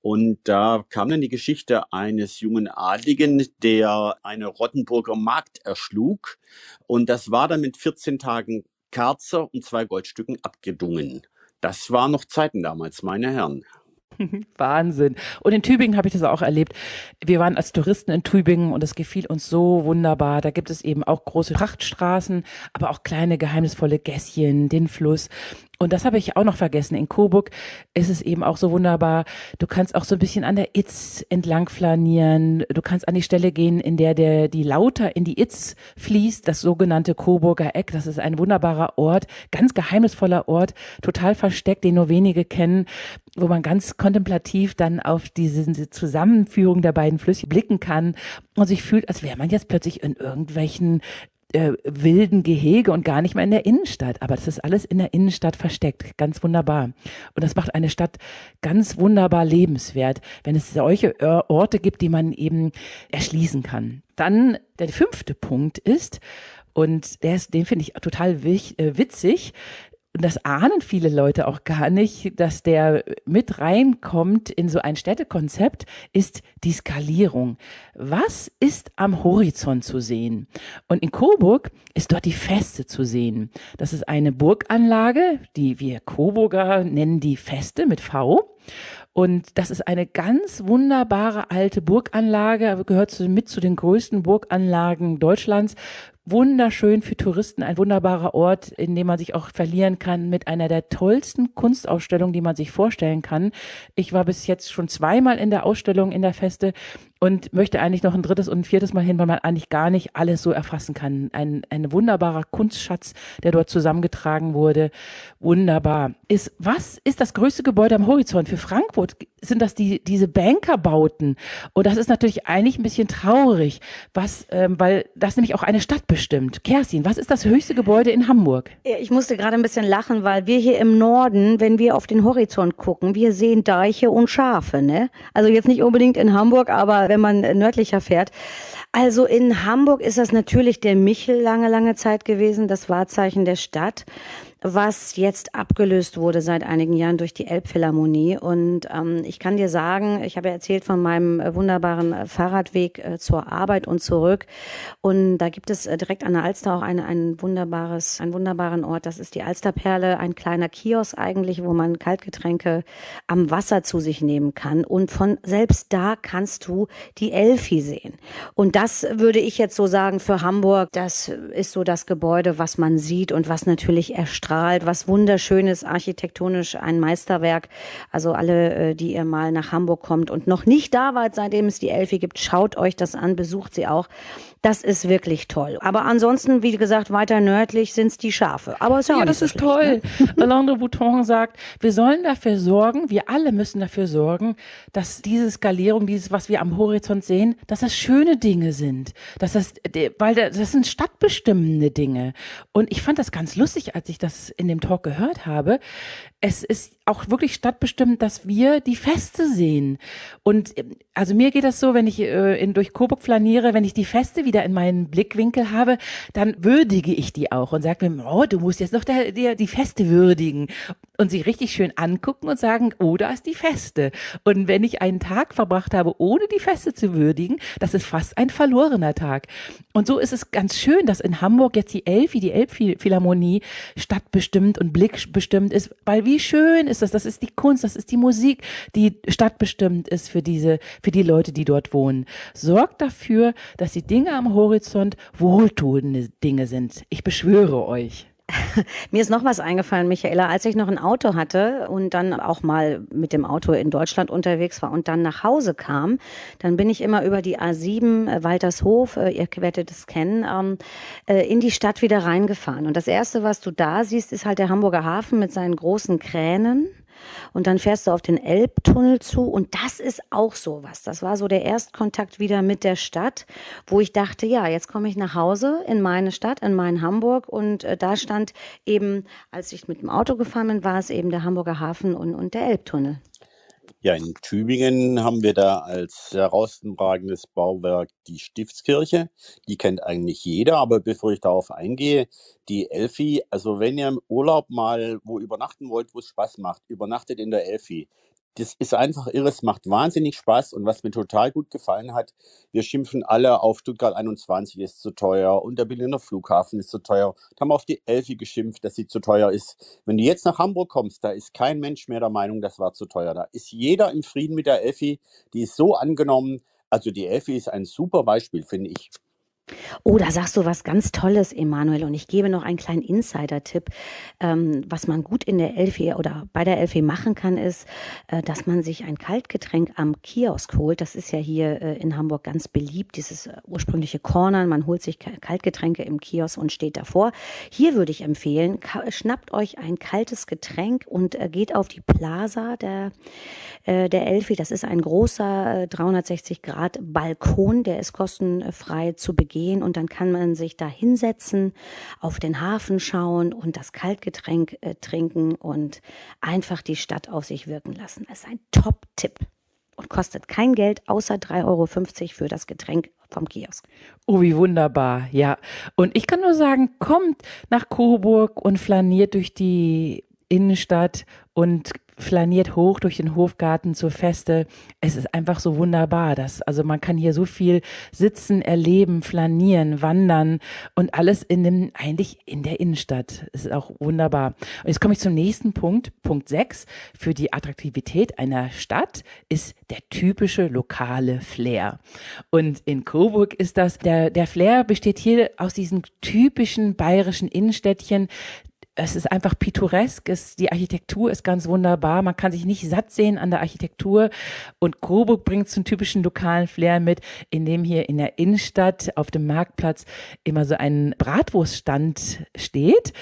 Und da kam dann die Geschichte eines jungen Adligen, der eine Rottenburger Magd erschlug. Und das war dann mit 14 Tagen Karzer und zwei Goldstücken abgedungen. Das waren noch Zeiten damals, meine Herren. (laughs) Wahnsinn. Und in Tübingen habe ich das auch erlebt. Wir waren als Touristen in Tübingen und es gefiel uns so wunderbar. Da gibt es eben auch große Prachtstraßen, aber auch kleine geheimnisvolle Gässchen, den Fluss. Und das habe ich auch noch vergessen. In Coburg ist es eben auch so wunderbar. Du kannst auch so ein bisschen an der Itz entlang flanieren. Du kannst an die Stelle gehen, in der der, die Lauter in die Itz fließt. Das sogenannte Coburger Eck. Das ist ein wunderbarer Ort. Ganz geheimnisvoller Ort. Total versteckt, den nur wenige kennen. Wo man ganz kontemplativ dann auf diese Zusammenführung der beiden Flüsse blicken kann und sich fühlt, als wäre man jetzt plötzlich in irgendwelchen äh, wilden Gehege und gar nicht mehr in der Innenstadt. Aber das ist alles in der Innenstadt versteckt. Ganz wunderbar. Und das macht eine Stadt ganz wunderbar lebenswert, wenn es solche Orte gibt, die man eben erschließen kann. Dann der fünfte Punkt ist, und der ist, den finde ich total äh, witzig, und das ahnen viele Leute auch gar nicht, dass der mit reinkommt in so ein Städtekonzept, ist die Skalierung. Was ist am Horizont zu sehen? Und in Coburg ist dort die Feste zu sehen. Das ist eine Burganlage, die wir Coburger nennen die Feste mit V. Und das ist eine ganz wunderbare alte Burganlage, gehört mit zu den größten Burganlagen Deutschlands, wunderschön für Touristen, ein wunderbarer Ort, in dem man sich auch verlieren kann mit einer der tollsten Kunstausstellungen, die man sich vorstellen kann. Ich war bis jetzt schon zweimal in der Ausstellung in der Feste und möchte eigentlich noch ein drittes und ein viertes Mal hin, weil man eigentlich gar nicht alles so erfassen kann. Ein, ein wunderbarer Kunstschatz, der dort zusammengetragen wurde. Wunderbar. Ist, was ist das größte Gebäude am Horizont für Frankfurt? Sind das die, diese Bankerbauten? Und das ist natürlich eigentlich ein bisschen traurig, was, ähm, weil das nämlich auch eine Stadt bestimmt. Kerstin, was ist das höchste Gebäude in Hamburg? Ich musste gerade ein bisschen lachen, weil wir hier im Norden, wenn wir auf den Horizont gucken, wir sehen Deiche und Schafe, ne? Also jetzt nicht unbedingt in Hamburg, aber wenn man nördlicher fährt. Also in Hamburg ist das natürlich der Michel lange, lange Zeit gewesen, das Wahrzeichen der Stadt was jetzt abgelöst wurde seit einigen Jahren durch die Elbphilharmonie. Und ähm, ich kann dir sagen, ich habe ja erzählt von meinem äh, wunderbaren äh, Fahrradweg äh, zur Arbeit und zurück. Und da gibt es äh, direkt an der Alster auch eine, ein wunderbares, einen wunderbaren Ort. Das ist die Alsterperle, ein kleiner Kiosk eigentlich, wo man Kaltgetränke am Wasser zu sich nehmen kann. Und von selbst da kannst du die Elfi sehen. Und das würde ich jetzt so sagen für Hamburg. Das ist so das Gebäude, was man sieht und was natürlich erstrahlt strahlt, was wunderschönes, architektonisch ein Meisterwerk. Also alle, äh, die ihr mal nach Hamburg kommt und noch nicht da wart, seitdem es die Elfi gibt, schaut euch das an, besucht sie auch. Das ist wirklich toll. Aber ansonsten, wie gesagt, weiter nördlich sind es die Schafe. Aber ist ja, ja das so ist schlecht, toll. Ne? Alain de Bouton sagt, wir sollen dafür sorgen, wir alle müssen dafür sorgen, dass diese Skalierung, dieses, was wir am Horizont sehen, dass das schöne Dinge sind. Dass das, weil das sind stadtbestimmende Dinge. Und ich fand das ganz lustig, als ich das in dem Talk gehört habe. Es ist auch wirklich stadtbestimmt, dass wir die Feste sehen. Und also mir geht das so, wenn ich äh, in, durch Coburg flaniere, wenn ich die Feste wieder in meinen Blickwinkel habe, dann würdige ich die auch und sage mir, oh, du musst jetzt noch der, der, die Feste würdigen und sie richtig schön angucken und sagen, oh, da ist die Feste. Und wenn ich einen Tag verbracht habe, ohne die Feste zu würdigen, das ist fast ein verlorener Tag. Und so ist es ganz schön, dass in Hamburg jetzt die Elfi, die Elbphilharmonie stadtbestimmt und blickbestimmt ist, weil wie schön ist das? Das ist die Kunst, das ist die Musik, die stadtbestimmt ist für diese, für die Leute, die dort wohnen. Sorgt dafür, dass die Dinge am Horizont wohltuende Dinge sind. Ich beschwöre euch. (laughs) Mir ist noch was eingefallen, Michaela, als ich noch ein Auto hatte und dann auch mal mit dem Auto in Deutschland unterwegs war und dann nach Hause kam, dann bin ich immer über die A7 äh, Waltershof, äh, ihr werdet es kennen, ähm, äh, in die Stadt wieder reingefahren. Und das erste, was du da siehst, ist halt der Hamburger Hafen mit seinen großen Kränen und dann fährst du auf den Elbtunnel zu und das ist auch sowas. Das war so der Erstkontakt wieder mit der Stadt, wo ich dachte, ja, jetzt komme ich nach Hause in meine Stadt, in mein Hamburg und äh, da stand eben, als ich mit dem Auto gefahren bin, war es eben der Hamburger Hafen und, und der Elbtunnel. Ja, in Tübingen haben wir da als herausragendes Bauwerk die Stiftskirche. Die kennt eigentlich jeder, aber bevor ich darauf eingehe, die Elfi, also wenn ihr im Urlaub mal wo übernachten wollt, wo es Spaß macht, übernachtet in der Elfi das ist einfach irre, es macht wahnsinnig Spaß und was mir total gut gefallen hat, wir schimpfen alle auf Stuttgart 21 ist zu teuer und der Berliner Flughafen ist zu teuer. Da haben wir auf die Elfi geschimpft, dass sie zu teuer ist. Wenn du jetzt nach Hamburg kommst, da ist kein Mensch mehr der Meinung, das war zu teuer. Da ist jeder im Frieden mit der Elfi, die ist so angenommen. Also die Elfi ist ein super Beispiel, finde ich. Oh, da sagst du was ganz Tolles, Emanuel. Und ich gebe noch einen kleinen Insider-Tipp. Ähm, was man gut in der Elfie oder bei der Elfie machen kann, ist, äh, dass man sich ein Kaltgetränk am Kiosk holt. Das ist ja hier äh, in Hamburg ganz beliebt, dieses äh, ursprüngliche Cornern. Man holt sich Kaltgetränke im Kiosk und steht davor. Hier würde ich empfehlen, schnappt euch ein kaltes Getränk und äh, geht auf die Plaza der, äh, der Elfie. Das ist ein großer 360 äh, der ist kostenfrei zu begehen gehen und dann kann man sich da hinsetzen, auf den Hafen schauen und das Kaltgetränk äh, trinken und einfach die Stadt auf sich wirken lassen. Das ist ein Top-Tipp und kostet kein Geld außer 3,50 Euro für das Getränk vom Kiosk. Oh, wie wunderbar, ja. Und ich kann nur sagen, kommt nach Coburg und flaniert durch die Innenstadt und flaniert hoch durch den Hofgarten zur Feste. Es ist einfach so wunderbar, dass, also man kann hier so viel sitzen, erleben, flanieren, wandern und alles in dem, eigentlich in der Innenstadt. Es ist auch wunderbar. Und jetzt komme ich zum nächsten Punkt. Punkt 6. Für die Attraktivität einer Stadt ist der typische lokale Flair. Und in Coburg ist das, der, der Flair besteht hier aus diesen typischen bayerischen Innenstädtchen, es ist einfach pittoresk, es, die Architektur ist ganz wunderbar, man kann sich nicht satt sehen an der Architektur und Coburg bringt so einen typischen lokalen Flair mit, in dem hier in der Innenstadt auf dem Marktplatz immer so ein Bratwurststand steht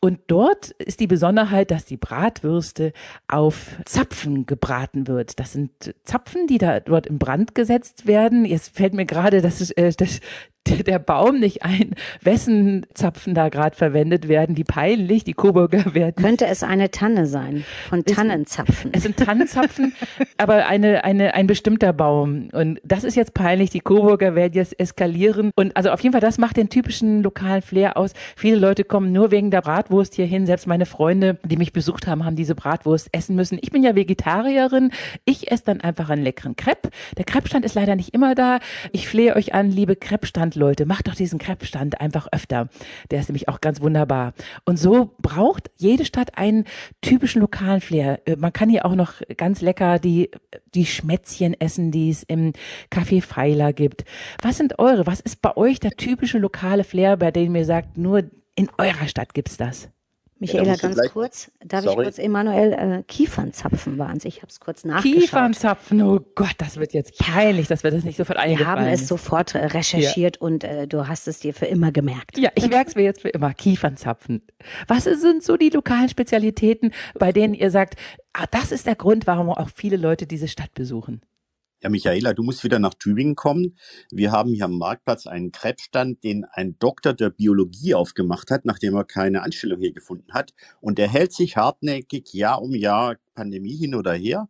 und dort ist die Besonderheit, dass die Bratwürste auf Zapfen gebraten wird. Das sind Zapfen, die da dort in Brand gesetzt werden. Jetzt fällt mir gerade das, äh, das, der Baum nicht ein, wessen Zapfen da gerade verwendet werden. Die peinlich, die Coburger (laughs) werden. Könnte es eine Tanne sein, von Tannenzapfen. Es sind Tannenzapfen, (laughs) aber eine, eine, ein bestimmter Baum. Und das ist jetzt peinlich. Die Coburger werden jetzt eskalieren. Und also auf jeden Fall, das macht den typischen lokalen Flair aus. Viele Leute kommen nur wegen der Bratwurst hier hin. Selbst meine Freunde, die mich besucht haben, haben diese Bratwurst essen müssen. Ich bin ja Vegetarierin. Ich esse dann einfach einen leckeren Crepe. Der Crepe-Stand ist leider nicht immer da. Ich flehe euch an, liebe Crepe-Stand Leute, macht doch diesen Crepe-Stand einfach öfter. Der ist nämlich auch ganz wunderbar. Und so braucht jede Stadt einen typischen lokalen Flair. Äh, man kann hier auch noch ganz lecker die, die Schmätzchen essen, die es im Café Pfeiler gibt. Was sind eure? Was ist bei euch der typische lokale Flair, bei dem ihr sagt, nur in eurer Stadt gibt's das? Michaela, ganz kurz, darf Sorry. ich kurz Emanuel äh, Kiefernzapfen waren Ich habe es kurz nachgeschaut. Kiefernzapfen, oh Gott, das wird jetzt peinlich, dass wir das nicht sofort eingefallen Wir haben es sofort äh, recherchiert ja. und äh, du hast es dir für immer gemerkt. Ja, ich merke es mir jetzt für immer, Kiefernzapfen. Was sind so die lokalen Spezialitäten, bei denen ihr sagt, ah, das ist der Grund, warum auch viele Leute diese Stadt besuchen? Ja, Michaela, du musst wieder nach Tübingen kommen. Wir haben hier am Marktplatz einen Krebsstand, den ein Doktor der Biologie aufgemacht hat, nachdem er keine Anstellung hier gefunden hat. Und der hält sich hartnäckig Jahr um Jahr, Pandemie hin oder her.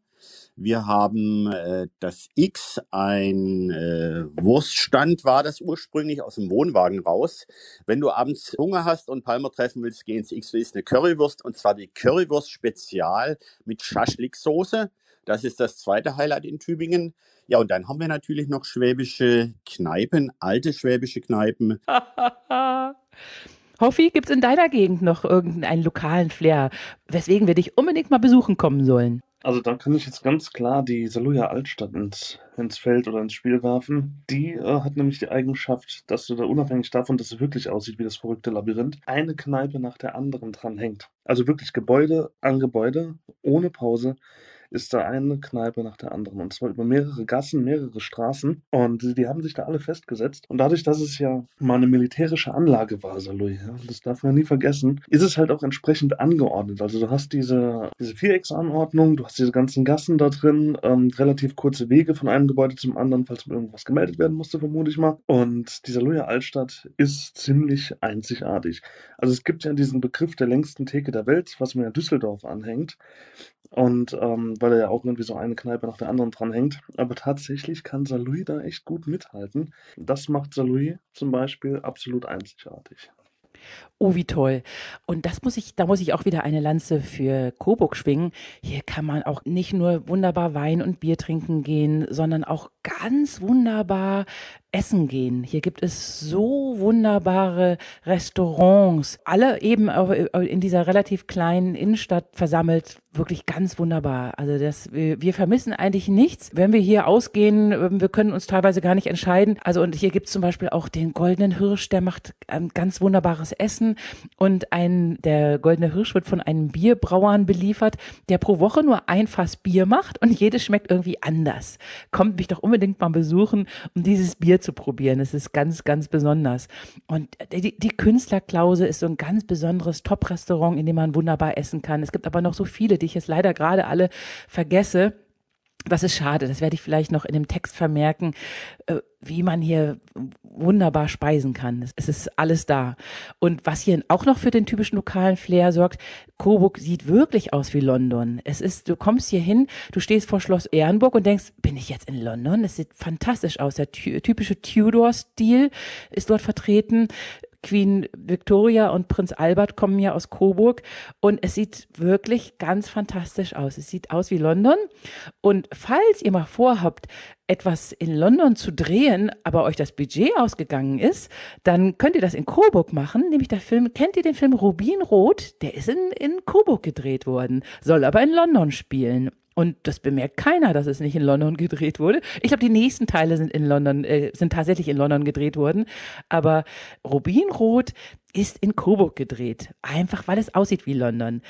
Wir haben äh, das X, ein äh, Wurststand war das ursprünglich aus dem Wohnwagen raus. Wenn du abends Hunger hast und Palmer treffen willst, geh ins X, ist eine Currywurst und zwar die Currywurst Spezial mit Schaschliksoße. Das ist das zweite Highlight in Tübingen. Ja, und dann haben wir natürlich noch schwäbische Kneipen, alte schwäbische Kneipen. (laughs) Hoffi, gibt es in deiner Gegend noch irgendeinen lokalen Flair, weswegen wir dich unbedingt mal besuchen kommen sollen? Also da kann ich jetzt ganz klar die Saluja Altstadt ins, ins Feld oder ins Spiel werfen. Die äh, hat nämlich die Eigenschaft, dass du da unabhängig davon, dass es wirklich aussieht wie das verrückte Labyrinth, eine Kneipe nach der anderen dran hängt. Also wirklich Gebäude an Gebäude, ohne Pause ist da eine Kneipe nach der anderen. Und zwar über mehrere Gassen, mehrere Straßen. Und die, haben sich da alle festgesetzt. Und dadurch, dass es ja mal eine militärische Anlage war, Saloy, ja, das darf man nie vergessen, ist es halt auch entsprechend angeordnet. Also du hast diese, diese Vierecksanordnung, du hast diese ganzen Gassen da drin, ähm, relativ kurze Wege von einem Gebäude zum anderen, falls irgendwas gemeldet werden musste, vermute ich mal. Und die Saloya Altstadt ist ziemlich einzigartig. Also es gibt ja diesen Begriff der längsten Theke der Welt, was mir in Düsseldorf anhängt. Und ähm, weil er ja auch irgendwie so eine Kneipe nach der anderen dranhängt. Aber tatsächlich kann Salui da echt gut mithalten. Das macht Salui zum Beispiel absolut einzigartig. Oh, wie toll. Und das muss ich, da muss ich auch wieder eine Lanze für Coburg schwingen. Hier kann man auch nicht nur wunderbar Wein und Bier trinken gehen, sondern auch ganz wunderbar essen gehen. Hier gibt es so wunderbare Restaurants, alle eben in dieser relativ kleinen Innenstadt versammelt. Wirklich ganz wunderbar. Also das, wir vermissen eigentlich nichts. Wenn wir hier ausgehen, ähm, wir können uns teilweise gar nicht entscheiden. Also und hier gibt es zum Beispiel auch den Goldenen Hirsch, der macht ganz wunderbares Essen. Und ein, der Goldene Hirsch wird von einem Bierbrauern beliefert, der pro Woche nur ein Fass Bier macht und jedes schmeckt irgendwie anders. Kommt mich doch unbedingt mal besuchen, um dieses Bier zu probieren. Es ist ganz, ganz besonders. Und die, die Künstlerklause ist so ein ganz besonderes Top-Restaurant, in dem man wunderbar essen kann. Es gibt aber noch so viele, die ich jetzt leider gerade alle vergesse. Das ist schade, das werde ich vielleicht noch in dem Text vermerken, äh, wie man hier wunderbar speisen kann. Es ist alles da. Und was hier auch noch für den typischen lokalen Flair sorgt, Coburg sieht wirklich aus wie London. Es ist, du kommst hier hin, du stehst vor Schloss Ehrenburg und denkst, bin ich jetzt in London? Es sieht fantastisch aus. Der typische Tudor-Stil ist dort vertreten. Queen Victoria und Prinz Albert kommen ja aus Coburg und es sieht wirklich ganz fantastisch aus. Es sieht aus wie London und falls ihr mal vorhabt, etwas in London zu drehen, aber euch das Budget ausgegangen ist, dann könnt ihr das in Coburg machen. Nämlich der Film, kennt ihr den Film Rubinrot? Der ist in, in Coburg gedreht worden, soll aber in London spielen. Und das bemerkt keiner, dass es nicht in London gedreht wurde. Ich glaube, die nächsten Teile sind in London, äh, sind tatsächlich in London gedreht worden. Aber Rubinrot ist in Coburg gedreht. Einfach weil es aussieht wie London.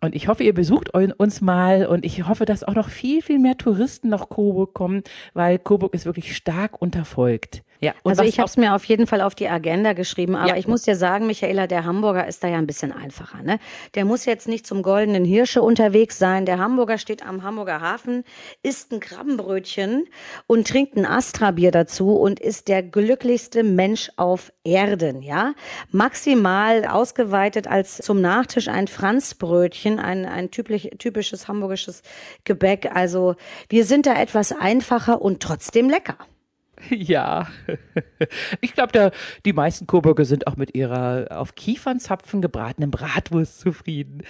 Und ich hoffe, ihr besucht uns mal und ich hoffe, dass auch noch viel, viel mehr Touristen nach Coburg kommen, weil Coburg ist wirklich stark unterfolgt. Ja, also ich habe es mir auf jeden Fall auf die Agenda geschrieben, aber ja. ich muss dir sagen, Michaela, der Hamburger ist da ja ein bisschen einfacher. Ne? Der muss jetzt nicht zum Goldenen Hirsche unterwegs sein. Der Hamburger steht am Hamburger Hafen, isst ein Krabbenbrötchen und trinkt ein Astra-Bier dazu und ist der glücklichste Mensch auf Erden. Ja, maximal ausgeweitet als zum Nachtisch ein Franzbrötchen, ein ein typisch, typisches hamburgisches Gebäck. Also wir sind da etwas einfacher und trotzdem lecker. Ja, (laughs) ich glaube, die meisten Coburger sind auch mit ihrer auf Kiefernzapfen gebratenen Bratwurst zufrieden.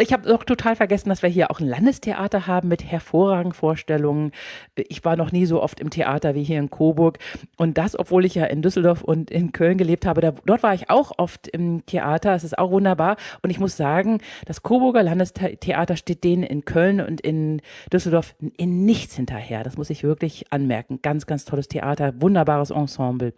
Ich habe auch total vergessen, dass wir hier auch ein Landestheater haben mit hervorragenden Vorstellungen. Ich war noch nie so oft im Theater wie hier in Coburg. Und das, obwohl ich ja in Düsseldorf und in Köln gelebt habe. Da, dort war ich auch oft im Theater. Es ist auch wunderbar. Und ich muss sagen, das Coburger Landestheater steht denen in Köln und in Düsseldorf in nichts hinterher. Das muss ich wirklich anmerken. Ganz, ganz tolles Theater. Wunderbares Ensemble.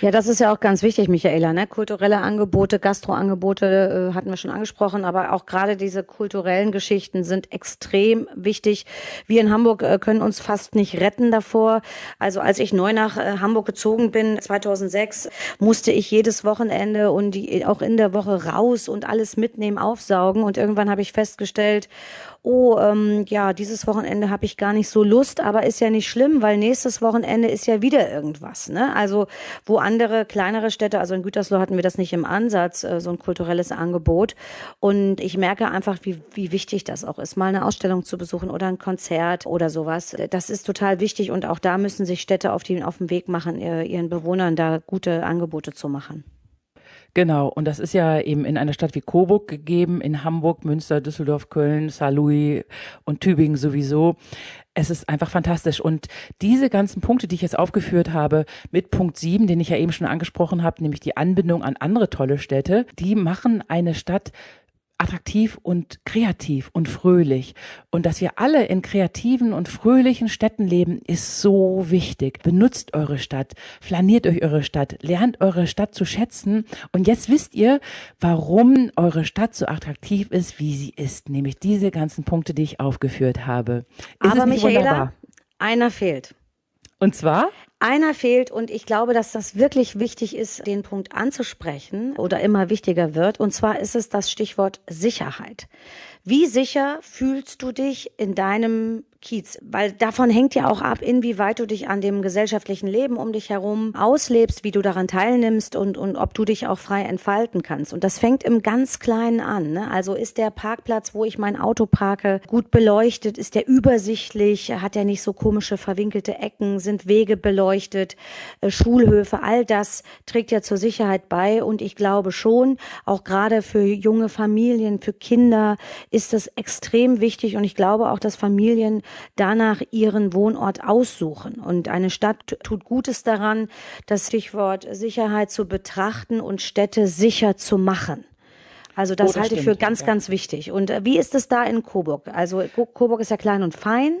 Ja, das ist ja auch ganz wichtig, Michaela. Ne? Kulturelle Angebote, Gastroangebote äh, hatten wir schon angesprochen, aber auch gerade diese kulturellen Geschichten sind extrem wichtig. Wir in Hamburg äh, können uns fast nicht retten davor. Also als ich neu nach äh, Hamburg gezogen bin, 2006, musste ich jedes Wochenende und die, auch in der Woche raus und alles mitnehmen, aufsaugen. Und irgendwann habe ich festgestellt, oh, ähm, ja, dieses Wochenende habe ich gar nicht so Lust, aber ist ja nicht schlimm, weil nächstes Wochenende ist ja wieder irgendwas. Ne? Also wo andere kleinere Städte, also in Gütersloh hatten wir das nicht im Ansatz, äh, so ein kulturelles Angebot. Und ich merke einfach, wie, wie wichtig das auch ist, mal eine Ausstellung zu besuchen oder ein Konzert oder sowas. Das ist total wichtig und auch da müssen sich Städte auf, die, auf den Weg machen, ihren Bewohnern da gute Angebote zu machen. Genau, und das ist ja eben in einer Stadt wie Coburg gegeben, in Hamburg, Münster, Düsseldorf, Köln, Saarlouis und Tübingen sowieso. Es ist einfach fantastisch. Und diese ganzen Punkte, die ich jetzt aufgeführt habe, mit Punkt 7, den ich ja eben schon angesprochen habe, nämlich die Anbindung an andere tolle Städte, die machen eine Stadt attraktiv und kreativ und fröhlich. Und dass wir alle in kreativen und fröhlichen Städten leben, ist so wichtig. Benutzt eure Stadt, flaniert euch eure Stadt, lernt eure Stadt zu schätzen. Und jetzt wisst ihr, warum eure Stadt so attraktiv ist, wie sie ist. Nämlich diese ganzen Punkte, die ich aufgeführt habe. Ist Aber Michaela, wunderbar? einer fehlt. Und zwar? Einer fehlt und ich glaube, dass das wirklich wichtig ist, den Punkt anzusprechen oder immer wichtiger wird. Und zwar ist es das Stichwort Sicherheit. Wie sicher fühlst du dich in deinem Kiez, weil davon hängt ja auch ab, inwieweit du dich an dem gesellschaftlichen Leben um dich herum auslebst, wie du daran teilnimmst und, und ob du dich auch frei entfalten kannst. Und das fängt im ganz Kleinen an. Ne? Also ist der Parkplatz, wo ich mein Auto parke, gut beleuchtet, ist der übersichtlich, hat er nicht so komische verwinkelte Ecken, sind Wege beleuchtet, äh, Schulhöfe, all das trägt ja zur Sicherheit bei. Und ich glaube schon, auch gerade für junge Familien, für Kinder ist das extrem wichtig. Und ich glaube auch, dass Familien danach ihren Wohnort aussuchen. Und eine Stadt tut Gutes daran, das Stichwort Sicherheit zu betrachten und Städte sicher zu machen. Also das, oh, das halte ich für ganz, ja. ganz wichtig. Und äh, wie ist es da in Coburg? Also Coburg ist ja klein und fein,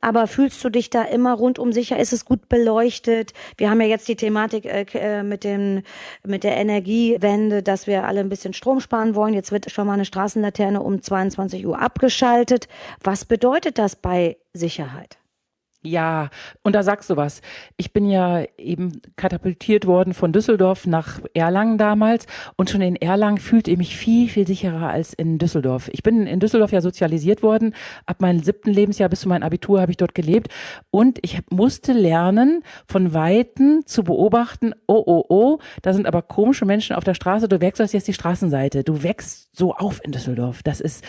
aber fühlst du dich da immer rundum sicher? Ist es gut beleuchtet? Wir haben ja jetzt die Thematik äh, äh, mit dem mit der Energiewende, dass wir alle ein bisschen Strom sparen wollen. Jetzt wird schon mal eine Straßenlaterne um 22 Uhr abgeschaltet. Was bedeutet das bei Sicherheit? Ja, und da sagst du was. Ich bin ja eben katapultiert worden von Düsseldorf nach Erlangen damals und schon in Erlangen fühlte ich mich viel, viel sicherer als in Düsseldorf. Ich bin in Düsseldorf ja sozialisiert worden. Ab meinem siebten Lebensjahr bis zu meinem Abitur habe ich dort gelebt und ich musste lernen, von Weitem zu beobachten, oh, oh, oh, da sind aber komische Menschen auf der Straße, du wechselst jetzt die Straßenseite. Du wächst so auf in Düsseldorf. Das ist,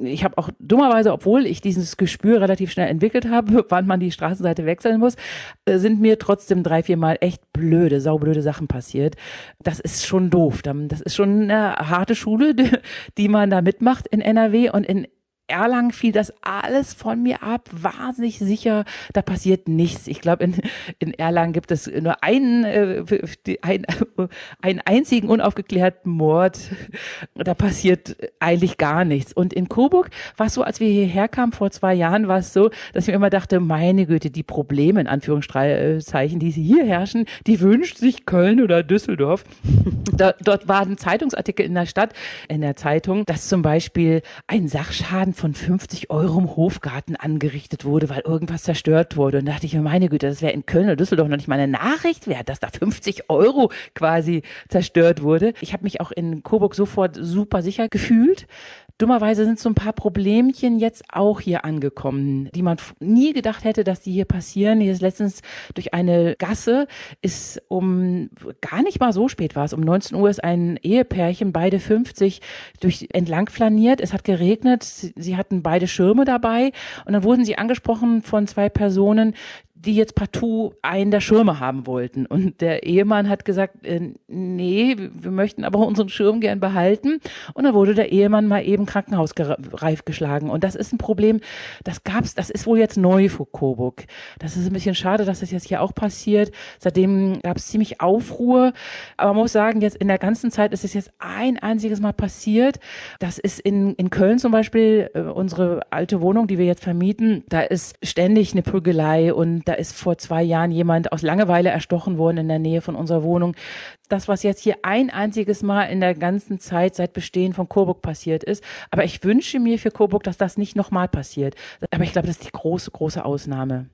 ich habe auch dummerweise, obwohl ich dieses Gespür relativ schnell entwickelt habe, (laughs) wann man die Straßenseite wechseln muss, äh, sind mir trotzdem drei, vier Mal echt blöde, saublöde Sachen passiert. Das ist schon doof. Das ist schon eine harte Schule, (laughs) die man da mitmacht in NRW und in Erlangen fiel das alles von mir ab, wahnsinnig sicher, da passiert nichts. Ich glaube, in, in Erlangen gibt es nur einen, äh, ein, (laughs) einen einzigen unaufgeklärten Mord. Da passiert eigentlich gar nichts. Und in Coburg war es so, als wir hierher kamen vor zwei Jahren, war es so, dass ich mir immer dachte, meine Güte, die Probleme in Anführungszeichen, die hier herrschen, die wünscht sich Köln oder Düsseldorf. (laughs) Da, dort war ein Zeitungsartikel in der Stadt, in der Zeitung, dass zum Beispiel ein Sachschaden von 50 Euro im Hofgarten angerichtet wurde, weil irgendwas zerstört wurde. Und da dachte ich mir, meine Güte, das wäre in Köln oder Düsseldorf noch nicht mal eine Nachricht wert, dass da 50 Euro quasi zerstört wurde. Ich habe mich auch in Coburg sofort super sicher gefühlt. Dummerweise sind so ein paar Problemchen jetzt auch hier angekommen, die man nie gedacht hätte, dass die hier passieren. Hier ist letztens durch eine Gasse, ist um gar nicht mal so spät war es, um 19 Uhr ist ein Ehepärchen, beide 50, durch entlang flaniert. Es hat geregnet, sie hatten beide Schirme dabei und dann wurden sie angesprochen von zwei Personen, die jetzt partout einen der Schirme haben wollten. Und der Ehemann hat gesagt, äh, nee, wir möchten aber unseren Schirm gern behalten. Und dann wurde der Ehemann mal eben krankenhausreif geschlagen. Und das ist ein Problem, das gab's, das ist wohl jetzt neu für Coburg. Das ist ein bisschen schade, dass das jetzt hier auch passiert. Seitdem gab es ziemlich Aufruhr. Aber man muss sagen, jetzt in der ganzen Zeit ist es jetzt ein einziges Mal passiert. Das ist in, in Köln zum Beispiel, äh, unsere alte Wohnung, die wir jetzt vermieten, da ist ständig eine Prügelei und da ist vor zwei Jahren jemand aus Langeweile erstochen worden in der Nähe von unserer Wohnung. Das, was jetzt hier ein einziges Mal in der ganzen Zeit seit Bestehen von Coburg passiert ist. Aber ich wünsche mir für Coburg, dass das nicht nochmal passiert. Aber ich glaube, das ist die große, große Ausnahme.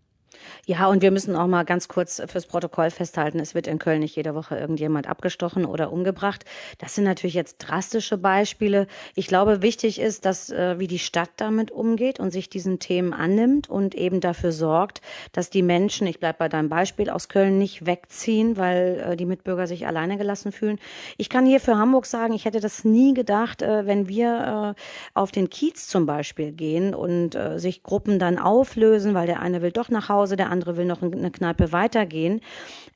Ja, und wir müssen auch mal ganz kurz fürs Protokoll festhalten, es wird in Köln nicht jede Woche irgendjemand abgestochen oder umgebracht. Das sind natürlich jetzt drastische Beispiele. Ich glaube, wichtig ist, dass äh, wie die Stadt damit umgeht und sich diesen Themen annimmt und eben dafür sorgt, dass die Menschen, ich bleibe bei deinem Beispiel, aus Köln nicht wegziehen, weil äh, die Mitbürger sich alleine gelassen fühlen. Ich kann hier für Hamburg sagen, ich hätte das nie gedacht, äh, wenn wir äh, auf den Kiez zum Beispiel gehen und äh, sich Gruppen dann auflösen, weil der eine will doch nach Hause, der andere will noch eine Kneipe weitergehen.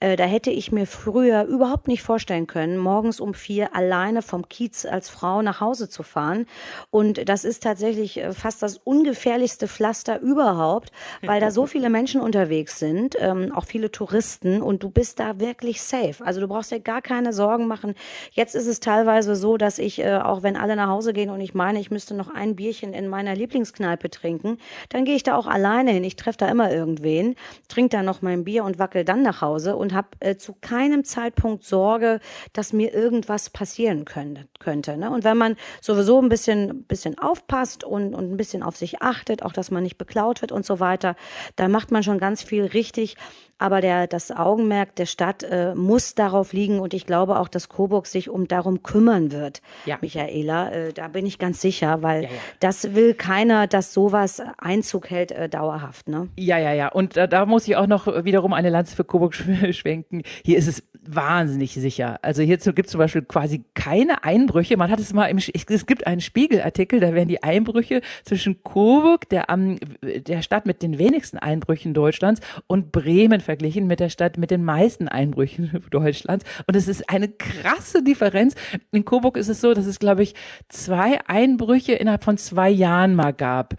Äh, da hätte ich mir früher überhaupt nicht vorstellen können, morgens um vier alleine vom Kiez als Frau nach Hause zu fahren. Und das ist tatsächlich äh, fast das ungefährlichste Pflaster überhaupt, weil da so viele Menschen unterwegs sind, ähm, auch viele Touristen und du bist da wirklich safe. Also du brauchst dir gar keine Sorgen machen. Jetzt ist es teilweise so, dass ich, äh, auch wenn alle nach Hause gehen und ich meine, ich müsste noch ein Bierchen in meiner Lieblingskneipe trinken, dann gehe ich da auch alleine hin. Ich treffe da immer irgendwen hin, trinke dann noch mein Bier und wackel dann nach Hause und habe äh, zu keinem Zeitpunkt Sorge, dass mir irgendwas passieren könnte. könnte ne? Und wenn man sowieso ein bisschen, bisschen aufpasst und, und ein bisschen auf sich achtet, auch dass man nicht beklaut wird und so weiter, dann macht man schon ganz viel richtig. Aber der, das Augenmerk der Stadt äh, muss darauf liegen und ich glaube auch, dass Coburg sich um darum kümmern wird, ja. Michaela. Äh, da bin ich ganz sicher, weil ja, ja. das will keiner, dass sowas Einzug hält äh, dauerhaft. Ne? Ja, ja, ja. Und da, da muss ich auch noch wiederum eine Lanze für Coburg schwenken. Hier ist es wahnsinnig sicher. Also hierzu gibt es zum Beispiel quasi keine Einbrüche. Man hat es mal im, es gibt einen Spiegelartikel, da werden die Einbrüche zwischen Coburg, der, am, der Stadt mit den wenigsten Einbrüchen Deutschlands, und Bremen verglichen mit der Stadt mit den meisten Einbrüchen (laughs) Deutschlands. Und es ist eine krasse Differenz. In Coburg ist es so, dass es, glaube ich, zwei Einbrüche innerhalb von zwei Jahren mal gab.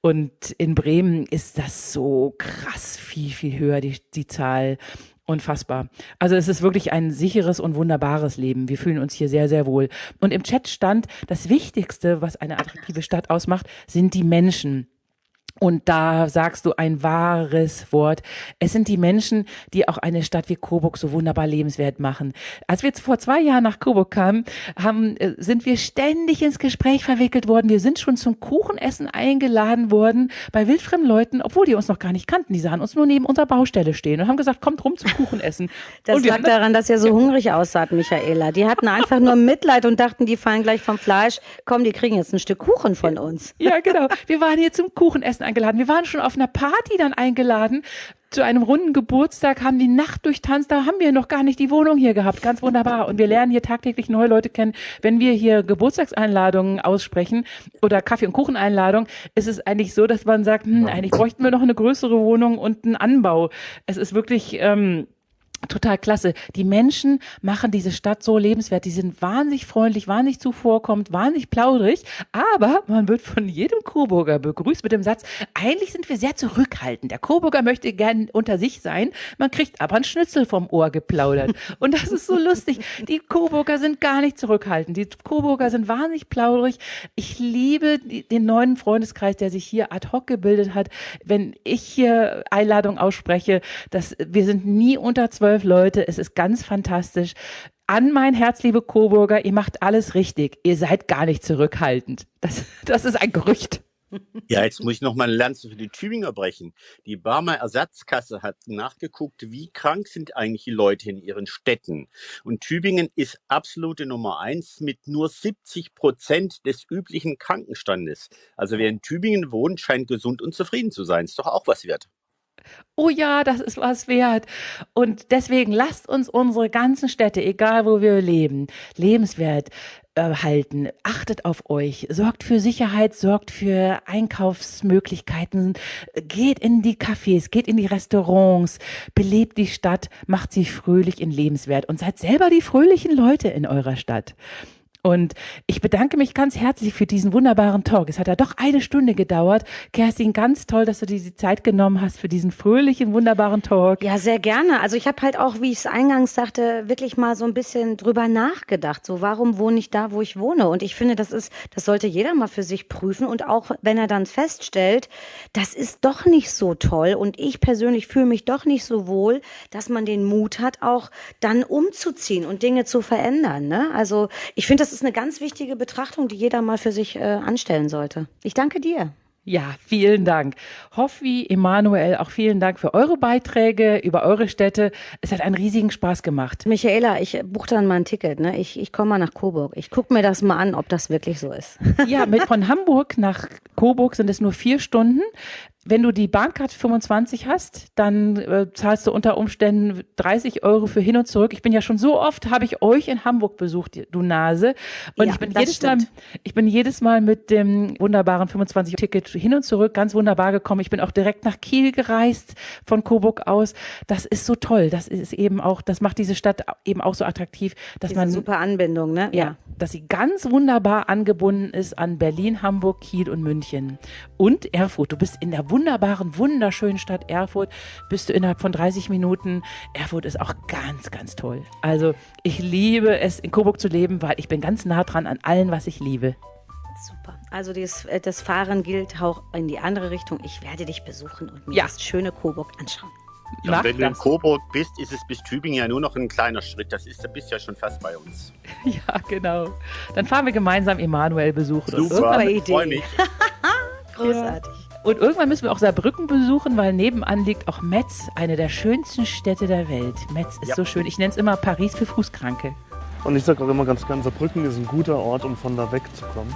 Und in Bremen ist das so krass viel, viel höher, die, die Zahl. Unfassbar. Also es ist wirklich ein sicheres und wunderbares Leben. Wir fühlen uns hier sehr, sehr wohl. Und im Chat stand, das Wichtigste, was eine attraktive Stadt ausmacht, sind die Menschen. Und da sagst du ein wahres Wort. Es sind die Menschen, die auch eine Stadt wie Coburg so wunderbar lebenswert machen. Als wir vor zwei Jahren nach Coburg kamen, haben, äh, sind wir ständig ins Gespräch verwickelt worden. Wir sind schon zum Kuchenessen eingeladen worden bei wildfremden Leuten, obwohl die uns noch gar nicht kannten. Die sahen uns nur neben unserer Baustelle stehen und haben gesagt, kommt rum zum Kuchenessen. (laughs) Das lag daran, dass ihr so hungrig aussaht, Michaela. Die hatten einfach nur Mitleid und dachten, die fallen gleich vom Fleisch. Komm, die kriegen jetzt ein Stück Kuchen von uns. Ja, genau. Wir waren hier zum Kuchenessen eingeladen. Wir waren schon auf einer Party dann eingeladen. Zu einem runden Geburtstag haben die Nacht durchtanzt, da haben wir noch gar nicht die Wohnung hier gehabt. Ganz wunderbar. Und wir lernen hier tagtäglich neue Leute kennen. Wenn wir hier Geburtstagseinladungen aussprechen oder Kaffee- und Kucheneinladungen, ist es eigentlich so, dass man sagt, hm, eigentlich bräuchten wir noch eine größere Wohnung und einen Anbau. Es ist wirklich, ähm, total klasse. Die Menschen machen diese Stadt so lebenswert. Die sind wahnsinnig freundlich, wahnsinnig zuvorkommend, wahnsinnig plaudrig. Aber man wird von jedem Coburger begrüßt mit dem Satz, eigentlich sind wir sehr zurückhaltend. Der Coburger möchte gern unter sich sein. Man kriegt aber einen Schnitzel vom Ohr geplaudert. (laughs) Und das ist so lustig. Die Coburger sind gar nicht zurückhaltend. Die Coburger sind wahnsinnig plaudrig. Ich liebe den neuen Freundeskreis, der sich hier ad hoc gebildet hat. Wenn ich hier Einladung ausspreche, dass wir sind nie unter zwölf zwölf Leute. Es ist ganz fantastisch. An mein Herz, liebe Coburger, ihr macht alles richtig. Ihr seid gar nicht zurückhaltend. Das, das ist ein Gerücht. Ja, jetzt muss ich noch mal Lanze für die Tübinger brechen. Die Barmer Ersatzkasse hat nachgeguckt, wie krank sind eigentlich die Leute in ihren Städten. Und Tübingen ist absolute Nummer eins mit nur 70 Prozent des üblichen Krankenstandes. Also wer in Tübingen wohnt, scheint gesund und zufrieden zu sein. Ist doch auch was wert oh ja, das ist was wert. Und deswegen lasst uns unsere ganzen Städte, egal wo wir leben, lebenswert äh, halten. Achtet auf euch, sorgt für Sicherheit, sorgt für Einkaufsmöglichkeiten, geht in die Cafés, geht in die Restaurants, belebt die Stadt, macht sie fröhlich in lebenswert und seid selber die fröhlichen Leute in eurer Stadt. Und ich bedanke mich ganz herzlich für diesen wunderbaren Talk. Es hat ja doch eine Stunde gedauert. Kerstin, ganz toll, dass du dir die Zeit genommen hast für diesen fröhlichen, wunderbaren Talk. Ja, sehr gerne. Also ich habe halt auch, wie ich es eingangs sagte, wirklich mal so ein bisschen drüber nachgedacht. So, warum wohne ich da, wo ich wohne? Und ich finde, das ist, das sollte jeder mal für sich prüfen. Und auch wenn er dann feststellt, das ist doch nicht so toll und ich persönlich fühle mich doch nicht so wohl, dass man den Mut hat, auch dann umzuziehen und Dinge zu verändern. Ne? Also ich finde, das ist eine ganz wichtige Betrachtung, die jeder mal für sich äh, anstellen sollte. Ich danke dir. Ja, vielen Dank. Hoffi, Emanuel, auch vielen Dank für eure Beiträge über eure Städte. Es hat einen riesigen Spaß gemacht. Michaela, ich buche dann mal ein Ticket. Ne? Ich, ich komme mal nach Coburg. Ich gucke mir das mal an, ob das wirklich so ist. Ja, mit, von Hamburg nach Coburg sind es nur vier Stunden. Wenn du die Bahncard 25 hast, dann äh, zahlst du unter Umständen 30 Euro für hin und zurück. Ich bin ja schon so oft, habe ich euch in Hamburg besucht, du Nase. Und ja, ich bin jedes stimmt. Mal, ich bin jedes Mal mit dem wunderbaren 25 Ticket hin und zurück ganz wunderbar gekommen. Ich bin auch direkt nach Kiel gereist von Coburg aus. Das ist so toll. Das ist eben auch, das macht diese Stadt eben auch so attraktiv, dass diese man super Anbindung, ne? Ja, ja, dass sie ganz wunderbar angebunden ist an Berlin, Hamburg, Kiel und München und Erfurt. Du bist in der wunderbaren, wunderschönen Stadt Erfurt, bist du innerhalb von 30 Minuten. Erfurt ist auch ganz, ganz toll. Also ich liebe es, in Coburg zu leben, weil ich bin ganz nah dran an allem, was ich liebe. Super. Also das, äh, das Fahren gilt auch in die andere Richtung. Ich werde dich besuchen und mir ja. das schöne Coburg anschauen. Ja, wenn du in Coburg bist, ist es bis Tübingen ja nur noch ein kleiner Schritt. Das ist, da bist ja schon fast bei uns. (laughs) Ja, genau. Dann fahren wir gemeinsam Emanuel besuchen. Super, ich freue mich. (laughs) Großartig. Ja. Und irgendwann müssen wir auch Saarbrücken besuchen, weil nebenan liegt auch Metz, eine der schönsten Städte der Welt. Metz ist ja. so schön. Ich nenne es immer Paris für Fußkranke. Und ich sage auch immer ganz ganz, Saarbrücken ist ein guter Ort, um von da wegzukommen.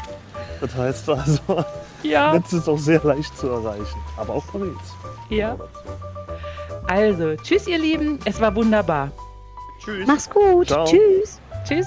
Das heißt also, (laughs) ja. Metz ist auch sehr leicht zu erreichen. Aber auch Paris. Ja. Also, tschüss ihr Lieben, es war wunderbar. Tschüss. Mach's gut. Ciao. Tschüss. Tschüss.